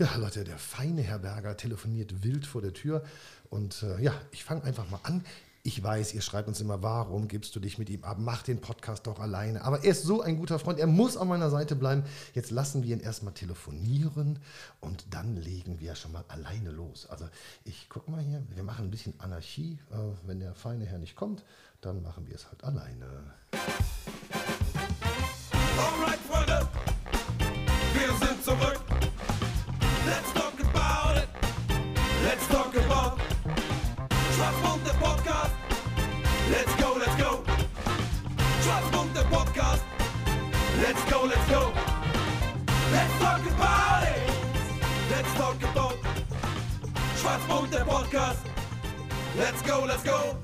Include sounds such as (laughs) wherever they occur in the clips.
Ja, Leute, der feine Herr Berger telefoniert wild vor der Tür. Und äh, ja, ich fange einfach mal an. Ich weiß, ihr schreibt uns immer, warum gibst du dich mit ihm ab? Mach den Podcast doch alleine. Aber er ist so ein guter Freund, er muss an meiner Seite bleiben. Jetzt lassen wir ihn erstmal telefonieren und dann legen wir schon mal alleine los. Also ich guck mal hier, wir machen ein bisschen Anarchie. Äh, wenn der feine Herr nicht kommt, dann machen wir es halt alleine. Alright, talk about it. Let's talk about Schwarzmund, der Podcast. Let's go, let's go.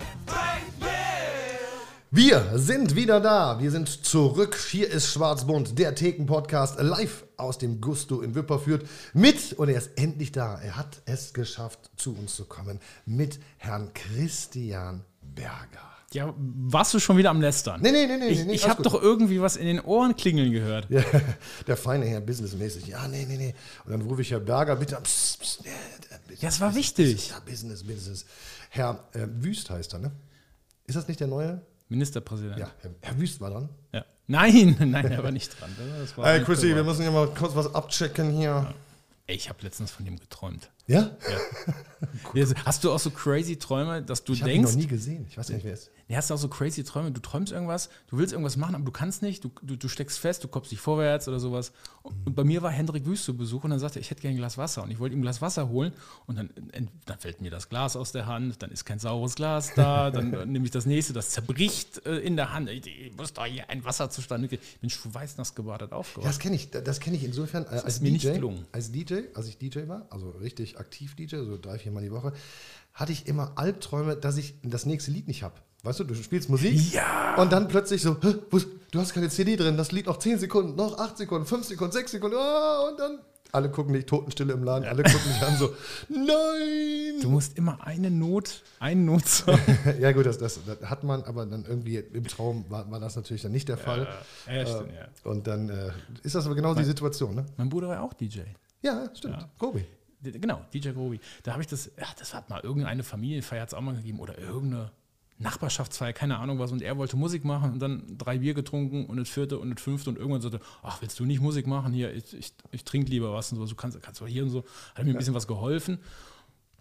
Wir sind wieder da. Wir sind zurück. Hier ist Schwarzbund, der Theken-Podcast, live aus dem Gusto in Wipperfürth. Mit, und er ist endlich da. Er hat es geschafft, zu uns zu kommen. Mit Herrn Christian Berger. Ja, warst du schon wieder am Lästern? Nee, nee, nee, nee, Ich, nee, ich habe doch irgendwie was in den Ohren klingeln gehört. Ja, (laughs) der feine Herr businessmäßig. Ja, nee, nee, nee. Und dann rufe ich Herr Berger, bitte. Psst, psst, nee, Business, Ja, es war Business, wichtig. Business, Ja, Business, Business. Herr äh, Wüst heißt er, ne? Ist das nicht der neue? Ministerpräsident. Ja, Herr, Herr Wüst war dran. Ja. Nein, (laughs) nein, er war nicht dran. Das war Hey, Chrissy, wir müssen hier mal kurz was abchecken hier. Ey, ich habe letztens von dem geträumt. Ja? Hast du auch so crazy Träume, dass du Ich denkst, noch nie gesehen. Ich weiß gar nicht, wer er ist. Nee, hast du auch so crazy Träume, du träumst irgendwas, du willst irgendwas machen, aber du kannst nicht, du, du, du steckst fest, du kommst nicht vorwärts oder sowas. Und bei mir war Hendrik Wüst zu Besuch und dann sagte er, ich hätte gerne ein Glas Wasser. Und ich wollte ihm ein Glas Wasser holen und dann, dann fällt mir das Glas aus der Hand, dann ist kein saures Glas da, dann (laughs) nehme ich das nächste, das zerbricht äh, in der Hand. Ich, ich muss doch hier ein Wasser zustande kriegen. Ich bin schweißnass gebadet Ja, aufgewacht. das kenne ich. Das kenne ich insofern äh, als mir nicht DJ. gelungen. Als DJ, als ich DJ war, also richtig aktiv DJ, so drei, vier Mal die Woche, hatte ich immer Albträume, dass ich das nächste Lied nicht habe. Weißt du, du spielst Musik Ja. und dann plötzlich so, "Hä, wo ist- du hast keine CD drin, das Lied noch 10 Sekunden, noch 8 Sekunden, 5 Sekunden, 6 Sekunden, ah, und dann alle gucken dich Totenstille im Laden, alle gucken dich an so, nein! Du musst immer eine Not, einen Not sagen. (laughs) Ja gut, das, das, das hat man, aber dann irgendwie im Traum war, war das natürlich dann nicht der Fall. Ja, stimmt, ja. Und dann äh, ist das aber genau die Situation, ne? Mein Bruder war auch DJ. Ja, stimmt. Ja. Gobi. Genau, DJ Grobi. Da habe ich das, ja, das hat mal irgendeine Familienfeier auch mal gegeben oder irgendeine Nachbarschaftsfeier, keine Ahnung was. Und er wollte Musik machen und dann drei Bier getrunken und das vierte und das fünfte und irgendwann sagte, ach, willst du nicht Musik machen? Hier, ich, ich, ich trinke lieber was und so, du kannst, kannst du hier und so. Hat mir ein bisschen was geholfen.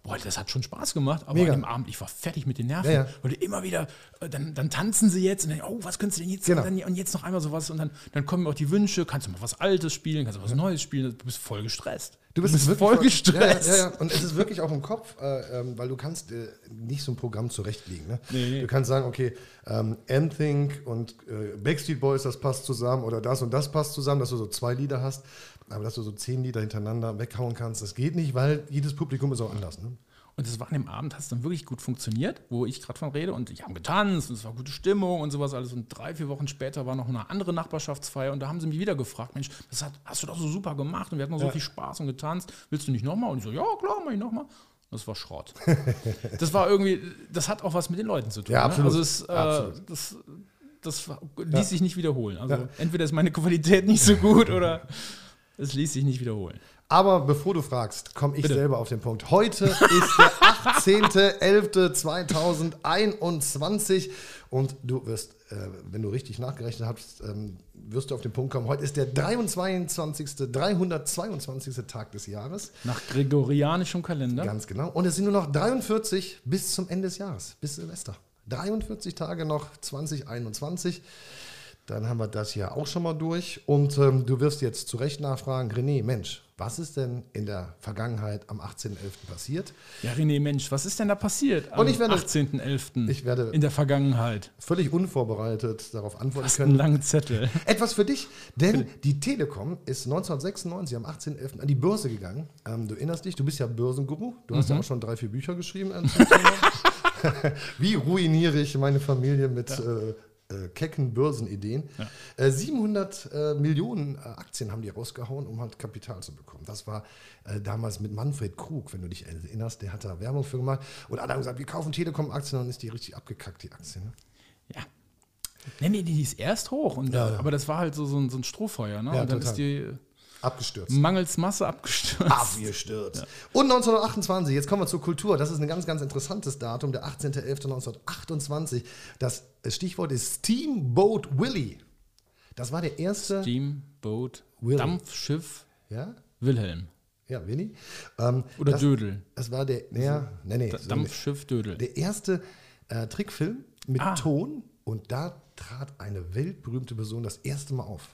Boah, das hat schon Spaß gemacht, aber Mega. an dem Abend, ich war fertig mit den Nerven. Ja, ja. Du immer wieder, äh, dann, dann tanzen sie jetzt und dann, oh, was könntest du denn jetzt? Genau. Und, dann, und jetzt noch einmal sowas und dann, dann kommen auch die Wünsche, kannst du mal was Altes spielen, kannst du was Neues spielen, du bist voll gestresst. Du bist, bist voll gestresst. Ja, ja, ja. Und es ist wirklich auch im Kopf, äh, ähm, weil du kannst äh, nicht so ein Programm zurechtlegen. Ne? Nee, nee. Du kannst sagen, okay, ähm, NSYNC und äh, Backstreet Boys, das passt zusammen oder das und das passt zusammen, dass du so zwei Lieder hast, aber dass du so zehn Lieder hintereinander weghauen kannst, das geht nicht, weil jedes Publikum ist auch anders. Ne? Und das war an dem Abend, hat es dann wirklich gut funktioniert, wo ich gerade von rede. Und ich habe getanzt und es war gute Stimmung und sowas alles. Und drei, vier Wochen später war noch eine andere Nachbarschaftsfeier und da haben sie mich wieder gefragt, Mensch, das hat, hast du doch so super gemacht und wir hatten noch so viel Spaß und getanzt. Willst du nicht nochmal? Und ich so, ja klar, mach ich nochmal. Das war Schrott. (laughs) das war irgendwie, das hat auch was mit den Leuten zu tun. Ja, absolut. Ne? Also es, äh, Absolut. das, das ließ sich nicht wiederholen. Also entweder ist meine Qualität nicht so gut oder es ließ sich nicht wiederholen. Aber bevor du fragst, komme ich Bitte. selber auf den Punkt. Heute ist der (laughs) 18.11.2021 und du wirst, äh, wenn du richtig nachgerechnet hast, ähm, wirst du auf den Punkt kommen. Heute ist der 23. 322. Tag des Jahres. Nach gregorianischem Kalender. Ganz genau. Und es sind nur noch 43 bis zum Ende des Jahres, bis Silvester. 43 Tage noch 2021. Dann haben wir das hier auch schon mal durch. Und ähm, du wirst jetzt zu Recht nachfragen, René, Mensch, was ist denn in der Vergangenheit am 18.11. passiert? Ja, René, Mensch, was ist denn da passiert am Und ich werde- 18.11. ich werde- in der Vergangenheit? Völlig unvorbereitet darauf antworten einen können. langen Zettel. (laughs) Etwas für dich, denn die Telekom ist 1996 am 18.11. an die Börse gegangen. Ähm, du erinnerst dich, du bist ja Börsenguru. Du hast ja auch schon drei, vier Bücher geschrieben. (laughs) (laughs) Wie ruiniere ich meine Familie mit äh, äh, kecken Börsenideen? Äh, 700 äh, Millionen äh, Aktien haben die rausgehauen, um halt Kapital zu bekommen. Das war äh, damals mit Manfred Krug, wenn du dich erinnerst, der hat da Werbung für gemacht. Und alle haben gesagt, wir kaufen Telekom-Aktien, dann ist die richtig abgekackt, die Aktie. Ne? Ja. Nee, nee, die ist erst hoch. Und, Ja, ja. Aber das war halt so, so, ein, so ein Strohfeuer. Ne? Ja, und dann total. ist die. Abgestürzt. Mangels Masse abgestürzt. Abgestürzt. Und 1928, jetzt kommen wir zur Kultur. Das ist ein ganz, ganz interessantes Datum, der 18.11.1928. Das Stichwort ist Steamboat Willie. Das war der erste. Steamboat, Willy. Dampfschiff ja? Wilhelm. Ja, Willi. Ähm, Oder das, Dödel. Das war der, ja, nee, nee, Da- so. Dampfschiff Dödel. der erste äh, Trickfilm mit Ah. Ton und da trat eine weltberühmte Person das erste Mal auf.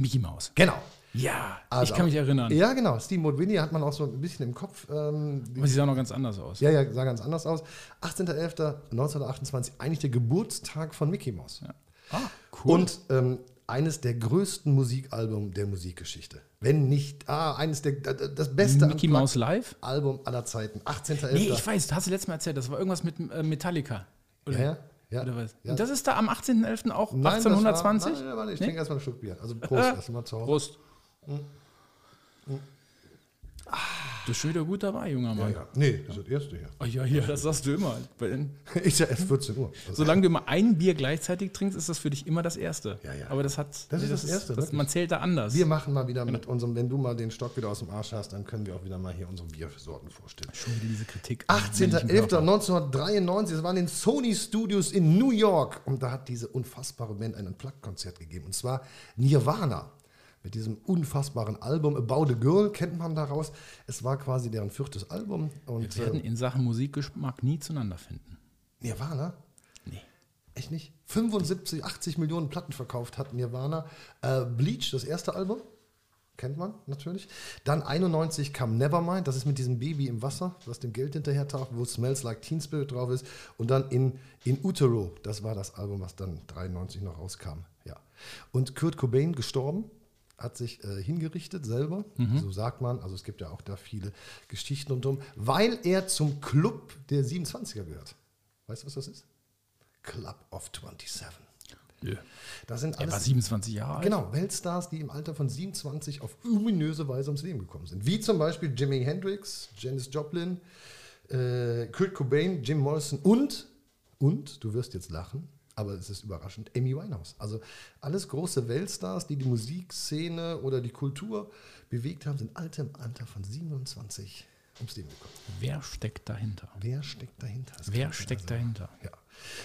Mickey Maus. Genau. Ja, Also, ich kann mich erinnern. Ja, genau. Steamboat Willie hat man auch so ein bisschen im Kopf. Ähm, Aber sie sah noch ganz anders aus. ja, ja, sah ganz anders aus. 18.11.1928, eigentlich der Geburtstag von Mickey Mouse. Ah, cool. Und ähm, eines der größten Musikalbum der Musikgeschichte. Wenn nicht, ah, eines der, das beste Mickey Mouse live? Album aller Zeiten. 18.11. Nee, ich weiß, hast du letztes Mal erzählt, das war irgendwas mit äh, Metallica. Oder, Ja, ja. Ja. oder was? Ja. Und das ist da am 18.11. auch Nein, das 1820? War, nein, nein, ich Nee? trinke erstmal einen Schluck Bier. Also Prost, Äh, erstmal zu Hause. Prost. Du schon wieder gut dabei, junger Ja, Mann. ja. Nee, das ist das erste hier. Oh, ja, ja, das sagst du immer. (laughs) Ich ja erst 14 Uhr. Also, (laughs) Solange du immer ein Bier gleichzeitig trinkst, ist das für dich immer das erste. Ja, ja. Aber das hat. Das ist das Erste, Das, man zählt da anders. wir machen mal wieder mit unserem, wenn du mal den Stock wieder aus dem Arsch hast, dann können wir auch wieder mal hier unsere Biersorten vorstellen. Schon wieder diese Kritik. am männlichen Körper. 18.11.1993, das waren in Sony Studios in New York. Und da hat diese unfassbare Band ein Unplugged-Konzert gegeben. Und zwar Nirvana. Mit diesem unfassbaren Album About a Girl kennt man daraus. Es war quasi deren viertes Album. Und Wir werden äh, in Sachen Musikgeschmack nie zueinander finden. Nirvana? Nee. Echt nicht? 75, 80 Millionen Platten verkauft hat Nirvana. Äh, Bleach, das erste Album. Kennt man natürlich. Dann 91 kam Nevermind, das ist mit diesem Baby im Wasser, was dem Geld hinterher taucht, wo Smells Like Teen Spirit drauf ist. Und dann in, in Utero, das war das Album, was dann 93 noch rauskam. Ja. Und Kurt Cobain gestorben, hat sich äh, hingerichtet selber, so sagt man. Also es gibt ja auch da viele Geschichten rundum, weil er zum Club der 27er gehört. Weißt du, was das ist? Club of 27. Nö. Das sind Er war alles 27 Jahre alt. Genau, Weltstars, die im Alter von 27 auf ominöse Weise ums Leben gekommen sind. Wie zum Beispiel Jimi Hendrix, Janis Joplin, äh, Kurt Cobain, Jim Morrison und, und, du wirst jetzt lachen, aber es ist überraschend, Amy Winehouse. Also alles große Weltstars, die die Musikszene oder die Kultur bewegt haben, sind alle im Alter von 27 ums Leben gekommen. Wer steckt dahinter? Wer steckt dahinter? Das Wer steckt also- dahinter? ja.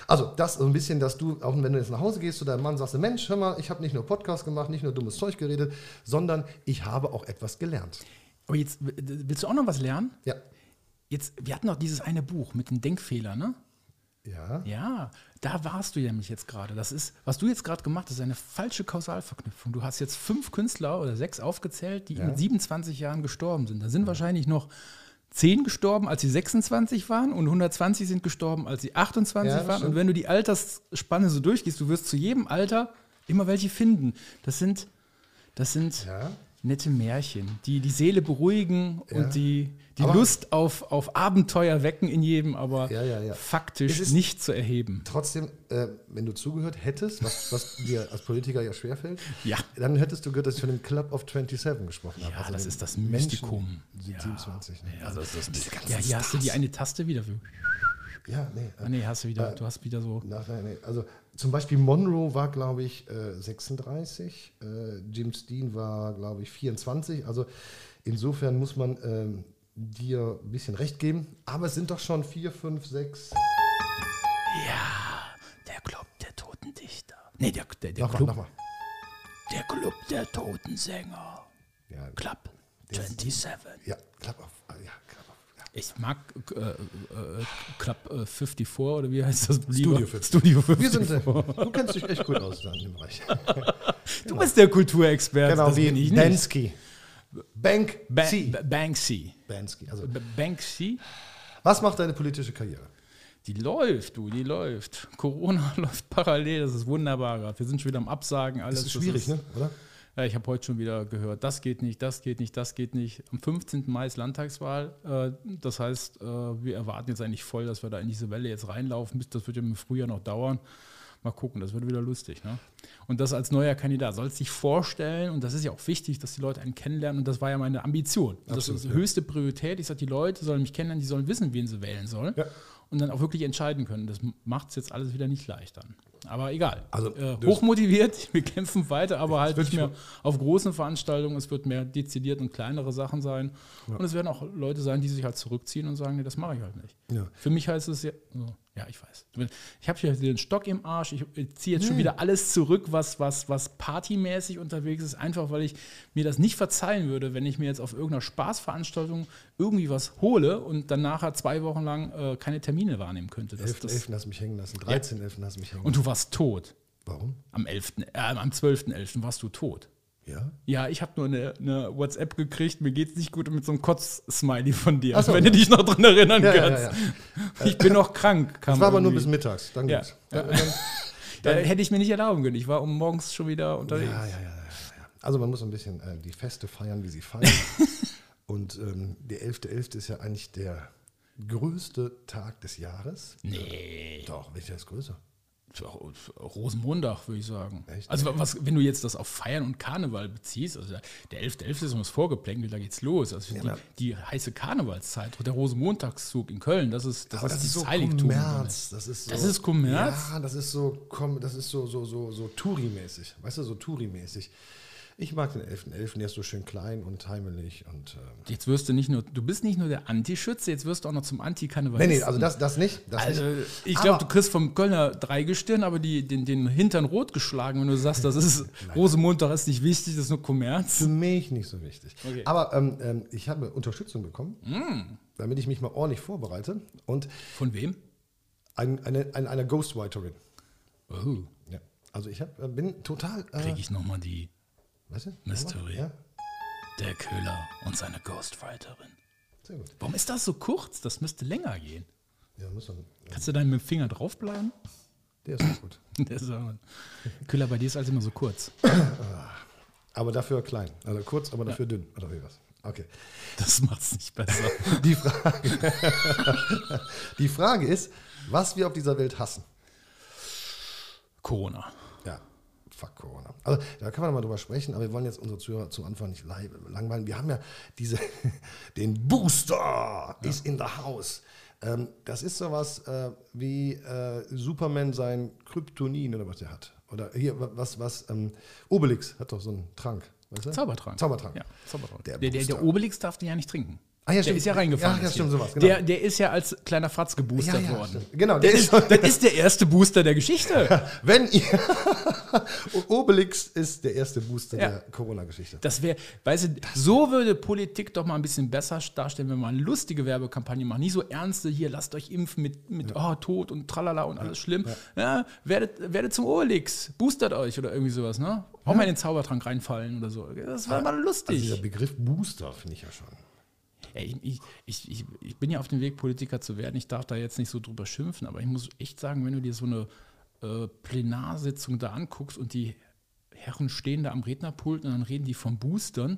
Also, das so ein bisschen, dass du, auch wenn du jetzt nach Hause gehst zu deinem Mann, sagst, du, Mensch, hör mal, ich habe nicht nur Podcast gemacht, nicht nur dummes Zeug geredet, sondern ich habe auch etwas gelernt. Aber jetzt willst du auch noch was lernen? Ja. Jetzt, wir hatten doch dieses eine Buch mit den Denkfehlern, ne? Ja. Ja, da warst du ja nämlich jetzt gerade. Das ist, was du jetzt gerade gemacht hast, ist eine falsche Kausalverknüpfung. Du hast jetzt fünf Künstler oder sechs aufgezählt, die Ja. mit 27 Jahren gestorben sind. Da sind wahrscheinlich noch 10 gestorben, als sie 26 waren und 120 sind gestorben, als sie 28 Ja, waren. stimmt. Und wenn du die Altersspanne so durchgehst, du wirst zu jedem Alter immer welche finden. Das sind, das sind Ja. nette Märchen, die die Seele beruhigen Ja. und die, die Aber- Lust auf, auf Abenteuer wecken in jedem, aber Ja, ja, ja. faktisch nicht zu erheben. Trotzdem, äh, wenn du zugehört hättest, was, was dir als Politiker ja schwerfällt, Ja. dann hättest du gehört, dass ich von dem Club of 27 gesprochen habe. Ja, das den ist das Mystikum. die Ja. 27. Ne? Ja, Also, das ist ganzen Ja, hier hast du die eine Taste wieder. für- Ja, nee. Ah, nee, hast du wieder, Äh, du hast wieder so. Nein, nein, nein. Also zum Beispiel Monroe war, glaube ich, äh, 36. Äh, Jim Steen war, glaube ich, 24. Also insofern muss man ähm, dir ein bisschen recht geben. Aber es sind doch schon vier, fünf, sechs. Ja, der Club der Toten Dichter. Nee, der, der, der, Nochmal, Club, nochmal. der Club der Toten Sänger. Ja, Club 27. ja, Club of. ah, Ja, Club of. Ja. Ich mag äh, äh, Club äh, 54 oder wie heißt das? Studio lieber? 54. Studio Wir 54. sind, äh, du kennst dich echt gut aus dann im Bereich. Du bist der Kulturexperte. genau, das wie bin. Bansky. Ba Banksy. Ba Banksy. Bansky. Also, Ba Banksy? was macht deine politische Karriere? Die läuft, du, die läuft. Corona (laughs) läuft parallel, das ist wunderbar gerade. Wir sind schon wieder am Absagen, alles. Das ist schwierig, ne? oder? Ja, ich habe heute schon wieder gehört, das geht nicht, das geht nicht, das geht nicht. Am 15. Mai ist Landtagswahl. Äh, das heißt, äh, wir erwarten jetzt eigentlich voll, dass wir da in diese Welle jetzt reinlaufen. Bis- Das wird ja im Frühjahr noch dauern. Mal gucken, das wird wieder lustig. Ne? Und das als neuer Kandidat sollst dich vorstellen, und das ist ja auch wichtig, dass die Leute einen kennenlernen, und das war ja meine Ambition. das Absolut, ist die höchste Priorität. Ich sage, die Leute sollen mich kennenlernen, die sollen wissen, wen sie wählen sollen. Ja. und dann auch wirklich entscheiden können. Das macht es jetzt alles wieder nicht leichter. Aber egal. Also, äh, hochmotiviert, (laughs) wir kämpfen weiter, aber halt nicht mehr auf großen Veranstaltungen. Es wird mehr dezidiert und kleinere Sachen sein. Und es werden auch Leute sein, die sich halt zurückziehen und sagen, nee, das mache ich halt nicht. Ja. Für mich heißt es ja, ja, ich weiß. Ich habe hier den Stock im Arsch. Ich ziehe jetzt schon wieder alles zurück, was, was, was partymäßig unterwegs ist, einfach weil ich mir das nicht verzeihen würde, wenn ich mir jetzt auf irgendeiner Spaßveranstaltung irgendwie was hole und dann nachher zwei Wochen lang äh, keine Termine wahrnehmen könnte. Das, 11.11. das, hast du mich hängen lassen. 13.11. hast du mich hängen und du warst tot. Warum? Am 11., äh, am 12.11. warst du tot. Ja? Ja, ich habe nur eine, eine WhatsApp gekriegt, mir geht's nicht gut mit so einem Kotz-Smiley von dir, so, wenn ja. du dich noch dran erinnern Ja, ja, kannst. Ich bin noch krank. Das war aber nur bis mittags. Dann Ja. ging's. Ja. Dann, (laughs) Da hätte ich mir nicht erlauben können. Ich war um morgens schon wieder unterwegs. Ja, ja, ja, ja, ja. Also man muss ein bisschen äh, die Feste feiern, wie sie feiern. (laughs) Und ähm, der 11.11. ist ja eigentlich der größte Tag des Jahres. Nee. Doch, welcher ist größer? Rosenmontag, würde ich sagen. Echt? Also was, wenn du jetzt das auf Feiern und Karneval beziehst, also der 11.11. ist um das Vorgeplänkel, da geht's los. Also die, aber- die heiße Karnevalszeit, der Rosenmontagszug in Köln, das ist das, ist das ist so Heiligtum. Kommerz. Das ist, so, Das ist Kommerz? Ja, das ist so, das ist so, so, so, so Touri-mäßig. Weißt du, so Touri-mäßig. Ich mag den 11.11., der ist so schön klein und heimelig und. Ähm, Jetzt wirst du nicht nur, du bist nicht nur der Antischütze, jetzt wirst du auch noch zum nee, Anti-Karnevalisten. nee, also das, das nicht. Das Also, nicht. ich glaube, du kriegst vom Kölner Dreigestirn, aber die, den, den Hintern rot geschlagen, wenn du sagst, das ist (laughs) Rosemontag ist nicht wichtig, das ist nur Kommerz. Für mich nicht so wichtig. Okay. Aber ähm, ähm, ich habe Unterstützung bekommen, Mm. damit ich mich mal ordentlich vorbereite. Und Von wem? ein, eine, eine, eine Ghostwriterin. Oh, Ja. Also ich hab, äh, bin total. Äh, krieg ich nochmal die weißt du? Mystery. Ja, Der Köhler und seine Ghostwriterin. sehr gut. Warum ist das so kurz? Das müsste länger gehen. Ja, muss man, Kannst du da mit dem Finger draufbleiben? der ist auch gut. (laughs) Der ist aber- Köhler, bei dir ist alles immer so kurz. Aber dafür klein. Also kurz, aber dafür dünn. Oder wie was? Okay. Das macht's nicht besser. (laughs) Die Frage, (laughs) die Frage ist, was wir auf dieser Welt hassen. Corona. Ja, fuck Corona. Also da kann man mal drüber sprechen, aber wir wollen jetzt unsere Zuhörer zum Anfang nicht langweilen. Wir haben ja diese, (laughs) den Booster ist in the house. Ähm, das ist sowas äh, wie äh, Superman sein Kryptonin oder was der hat. Oder hier, wa- was, was, ähm, Obelix hat doch so einen Trank. Weißt du? Zaubertrank. Zaubertrank. Ja, Zaubertrank. Der Der, der, der. Obelix darf den ja nicht trinken. Ah, ja, der stimmt. ist ja reingefallen. Ja, ja, stimmt, sowas, genau. Der, der ist ja als kleiner Fratz geboostert Ja, ja, worden. stimmt. Genau, der der ist, das ist der erste Booster der Geschichte. (laughs) Wenn ihr. (laughs) Obelix ist der erste Booster Ja. der Corona-Geschichte. Das wäre, weißt du, so würde Politik doch mal ein bisschen besser darstellen, wenn man eine lustige Werbekampagne macht. Nicht so ernste, hier, lasst euch impfen mit, mit oh, Tod und tralala und alles schlimm. Ja. werdet, werdet zum Obelix, boostert euch oder irgendwie sowas, ne? Auch mal in den Zaubertrank reinfallen oder so. Das war mal Also lustig. dieser Begriff Booster finde ich ja schon. Ey, ich, ich, ich, ich bin ja auf dem Weg, Politiker zu werden. Ich darf da jetzt nicht so drüber schimpfen, aber ich muss echt sagen, wenn du dir so eine äh, Plenarsitzung da anguckst und die Herren stehen da am Rednerpult und dann reden die vom Boostern,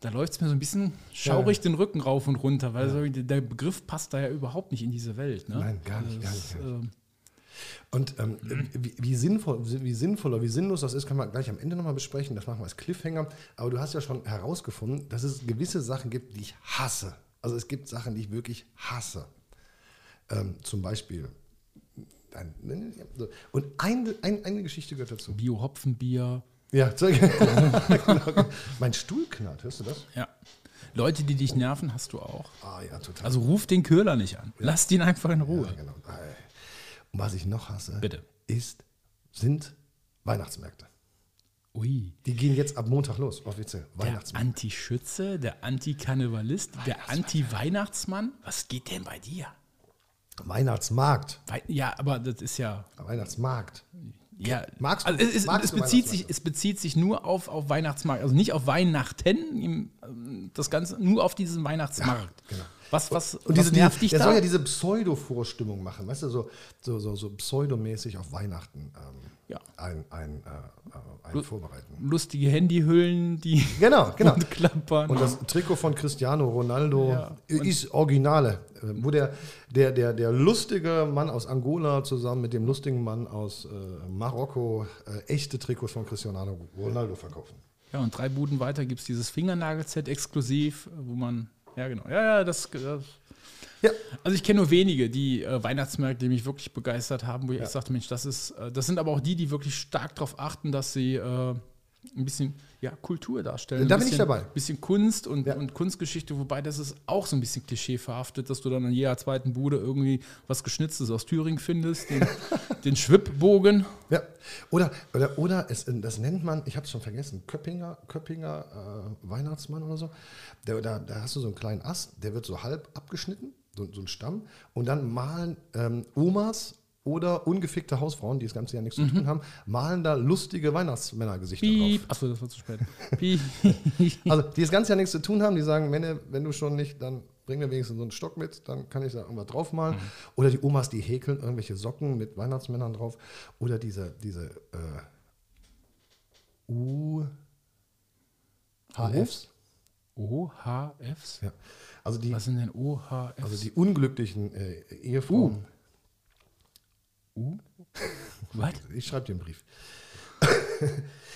da läuft es mir so ein bisschen schaurig den Rücken rauf und runter, weil so, der Begriff passt da ja überhaupt nicht in diese Welt. Ne? Nein, gar nicht, gar Das, nicht, gar ähm, Und ähm, wie, wie, sinnvoll, wie sinnvoll oder wie sinnlos das ist, können wir gleich am Ende nochmal besprechen. Das machen wir als Cliffhanger. Aber du hast ja schon herausgefunden, dass es gewisse Sachen gibt, die ich hasse. Also es gibt Sachen, die ich wirklich hasse. Ähm, zum Beispiel. ein- so. Und eine, ein, eine Geschichte gehört dazu. Bio-Hopfenbier. Ja, genau. (laughs) mein Stuhl knarrt, hörst du das? Ja. Leute, die dich nerven, hast du auch. Ah ja, total. Also ruf den Köhler nicht an. Lass den einfach in Ruhe. Ja, genau. Und was ich noch hasse, Bitte. ist, sind Weihnachtsmärkte. Ui. Die gehen jetzt ab Montag los, offiziell. Der Weihnachtsmärkte. Anti-Schütze, der Anti-Karnevalist, der Anti-Weihnachtsmann. Was geht denn bei dir? Weihnachtsmarkt. Wei ja, aber das ist ja. Weihnachtsmarkt. Ja Magst du- also es, es, magst es, du bezieht sich, es bezieht sich nur auf, auf Weihnachtsmarkt, also nicht auf Weihnachten, ähm, das Ganze nur auf diesen Weihnachtsmarkt. genau. Was, was, Und was diese, nervt diese, dich der da? soll ja diese Pseudo-Vorstimmung machen, weißt du, so, so, so, so pseudomäßig auf Weihnachten ähm, Ja. ein, ein, äh, äh, ein vorbereiten. Lustige Handyhüllen, die (laughs) Genau, genau. und klappern. Und das Trikot von Cristiano Ronaldo Ja. ist Originale, äh, wo der, der, der, der lustige Mann aus Angola zusammen mit dem lustigen Mann aus äh, Marokko äh, echte Trikots von Cristiano Ronaldo verkaufen. ja, und drei Buden weiter gibt es dieses Fingernagel-Set exklusiv, wo man. Ja, genau. Ja, ja, das. das Ja. Also ich kenne nur wenige, die äh, Weihnachtsmärkte, die mich wirklich begeistert haben, wo ich echt sagte, Mensch, das ist, äh, das sind aber auch die, die wirklich stark darauf achten, dass sie äh, ein bisschen ja, Kultur darstellen. Da ein bin ich bisschen, dabei. bisschen Kunst und, Ja. und Kunstgeschichte, wobei das ist auch so ein bisschen klischeeverhaftet, dass du dann an jeder zweiten Bude irgendwie was Geschnitztes aus Thüringen findest, den, (laughs) den Schwibbogen. Ja. Oder, oder, oder es, das nennt man, ich habe es schon vergessen, Köppinger, Köppinger äh, Weihnachtsmann oder so. Da, da, da hast du so einen kleinen Ast, der wird so halb abgeschnitten, so, so ein Stamm. Und dann malen ähm, Omas oder ungefickte Hausfrauen, die das ganze Jahr nichts zu tun haben, malen da lustige Weihnachtsmännergesichter Piep. drauf. Achso, das war zu spät. (laughs) Also, die das ganze Jahr nichts zu tun haben, die sagen, Menne, wenn du schon nicht, dann bring mir wenigstens so einen Stock mit, dann kann ich da irgendwas draufmalen. Oder die Omas, die häkeln irgendwelche Socken mit Weihnachtsmännern drauf. Oder diese, diese äh, UHFs. OHFs? Ja. Also die, Was sind denn OHFs? also die unglücklichen äh, Ehefrauen. U? (laughs) Was? Ich schreibe dir einen Brief. (laughs)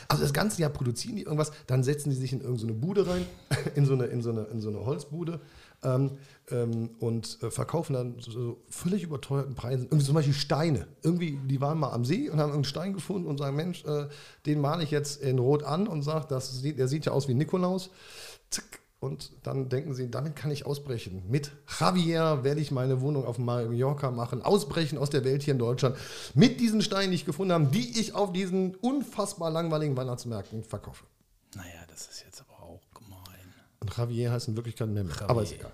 Also das ganze Jahr produzieren die irgendwas, dann setzen die sich in irgendeine Bude rein, (laughs) in so eine, in so eine, in so eine Holzbude ähm, ähm, und äh, verkaufen dann so, so völlig überteuerten Preisen. Irgendwie zum Beispiel Steine. Irgendwie, die waren mal am See und haben einen Stein gefunden und sagen, Mensch, äh, den male ich jetzt in Rot an und sage, das sieht, der sieht ja aus wie Nikolaus. Zack. Und dann denken sie, damit kann ich ausbrechen. Mit Javier werde ich meine Wohnung auf Mallorca machen, ausbrechen aus der Welt hier in Deutschland. Mit diesen Steinen, die ich gefunden habe, die ich auf diesen unfassbar langweiligen Weihnachtsmärkten verkaufe. Naja, das ist jetzt aber auch gemein. Und Javier heißt in Wirklichkeit Mehmet. Javier. Aber ist egal.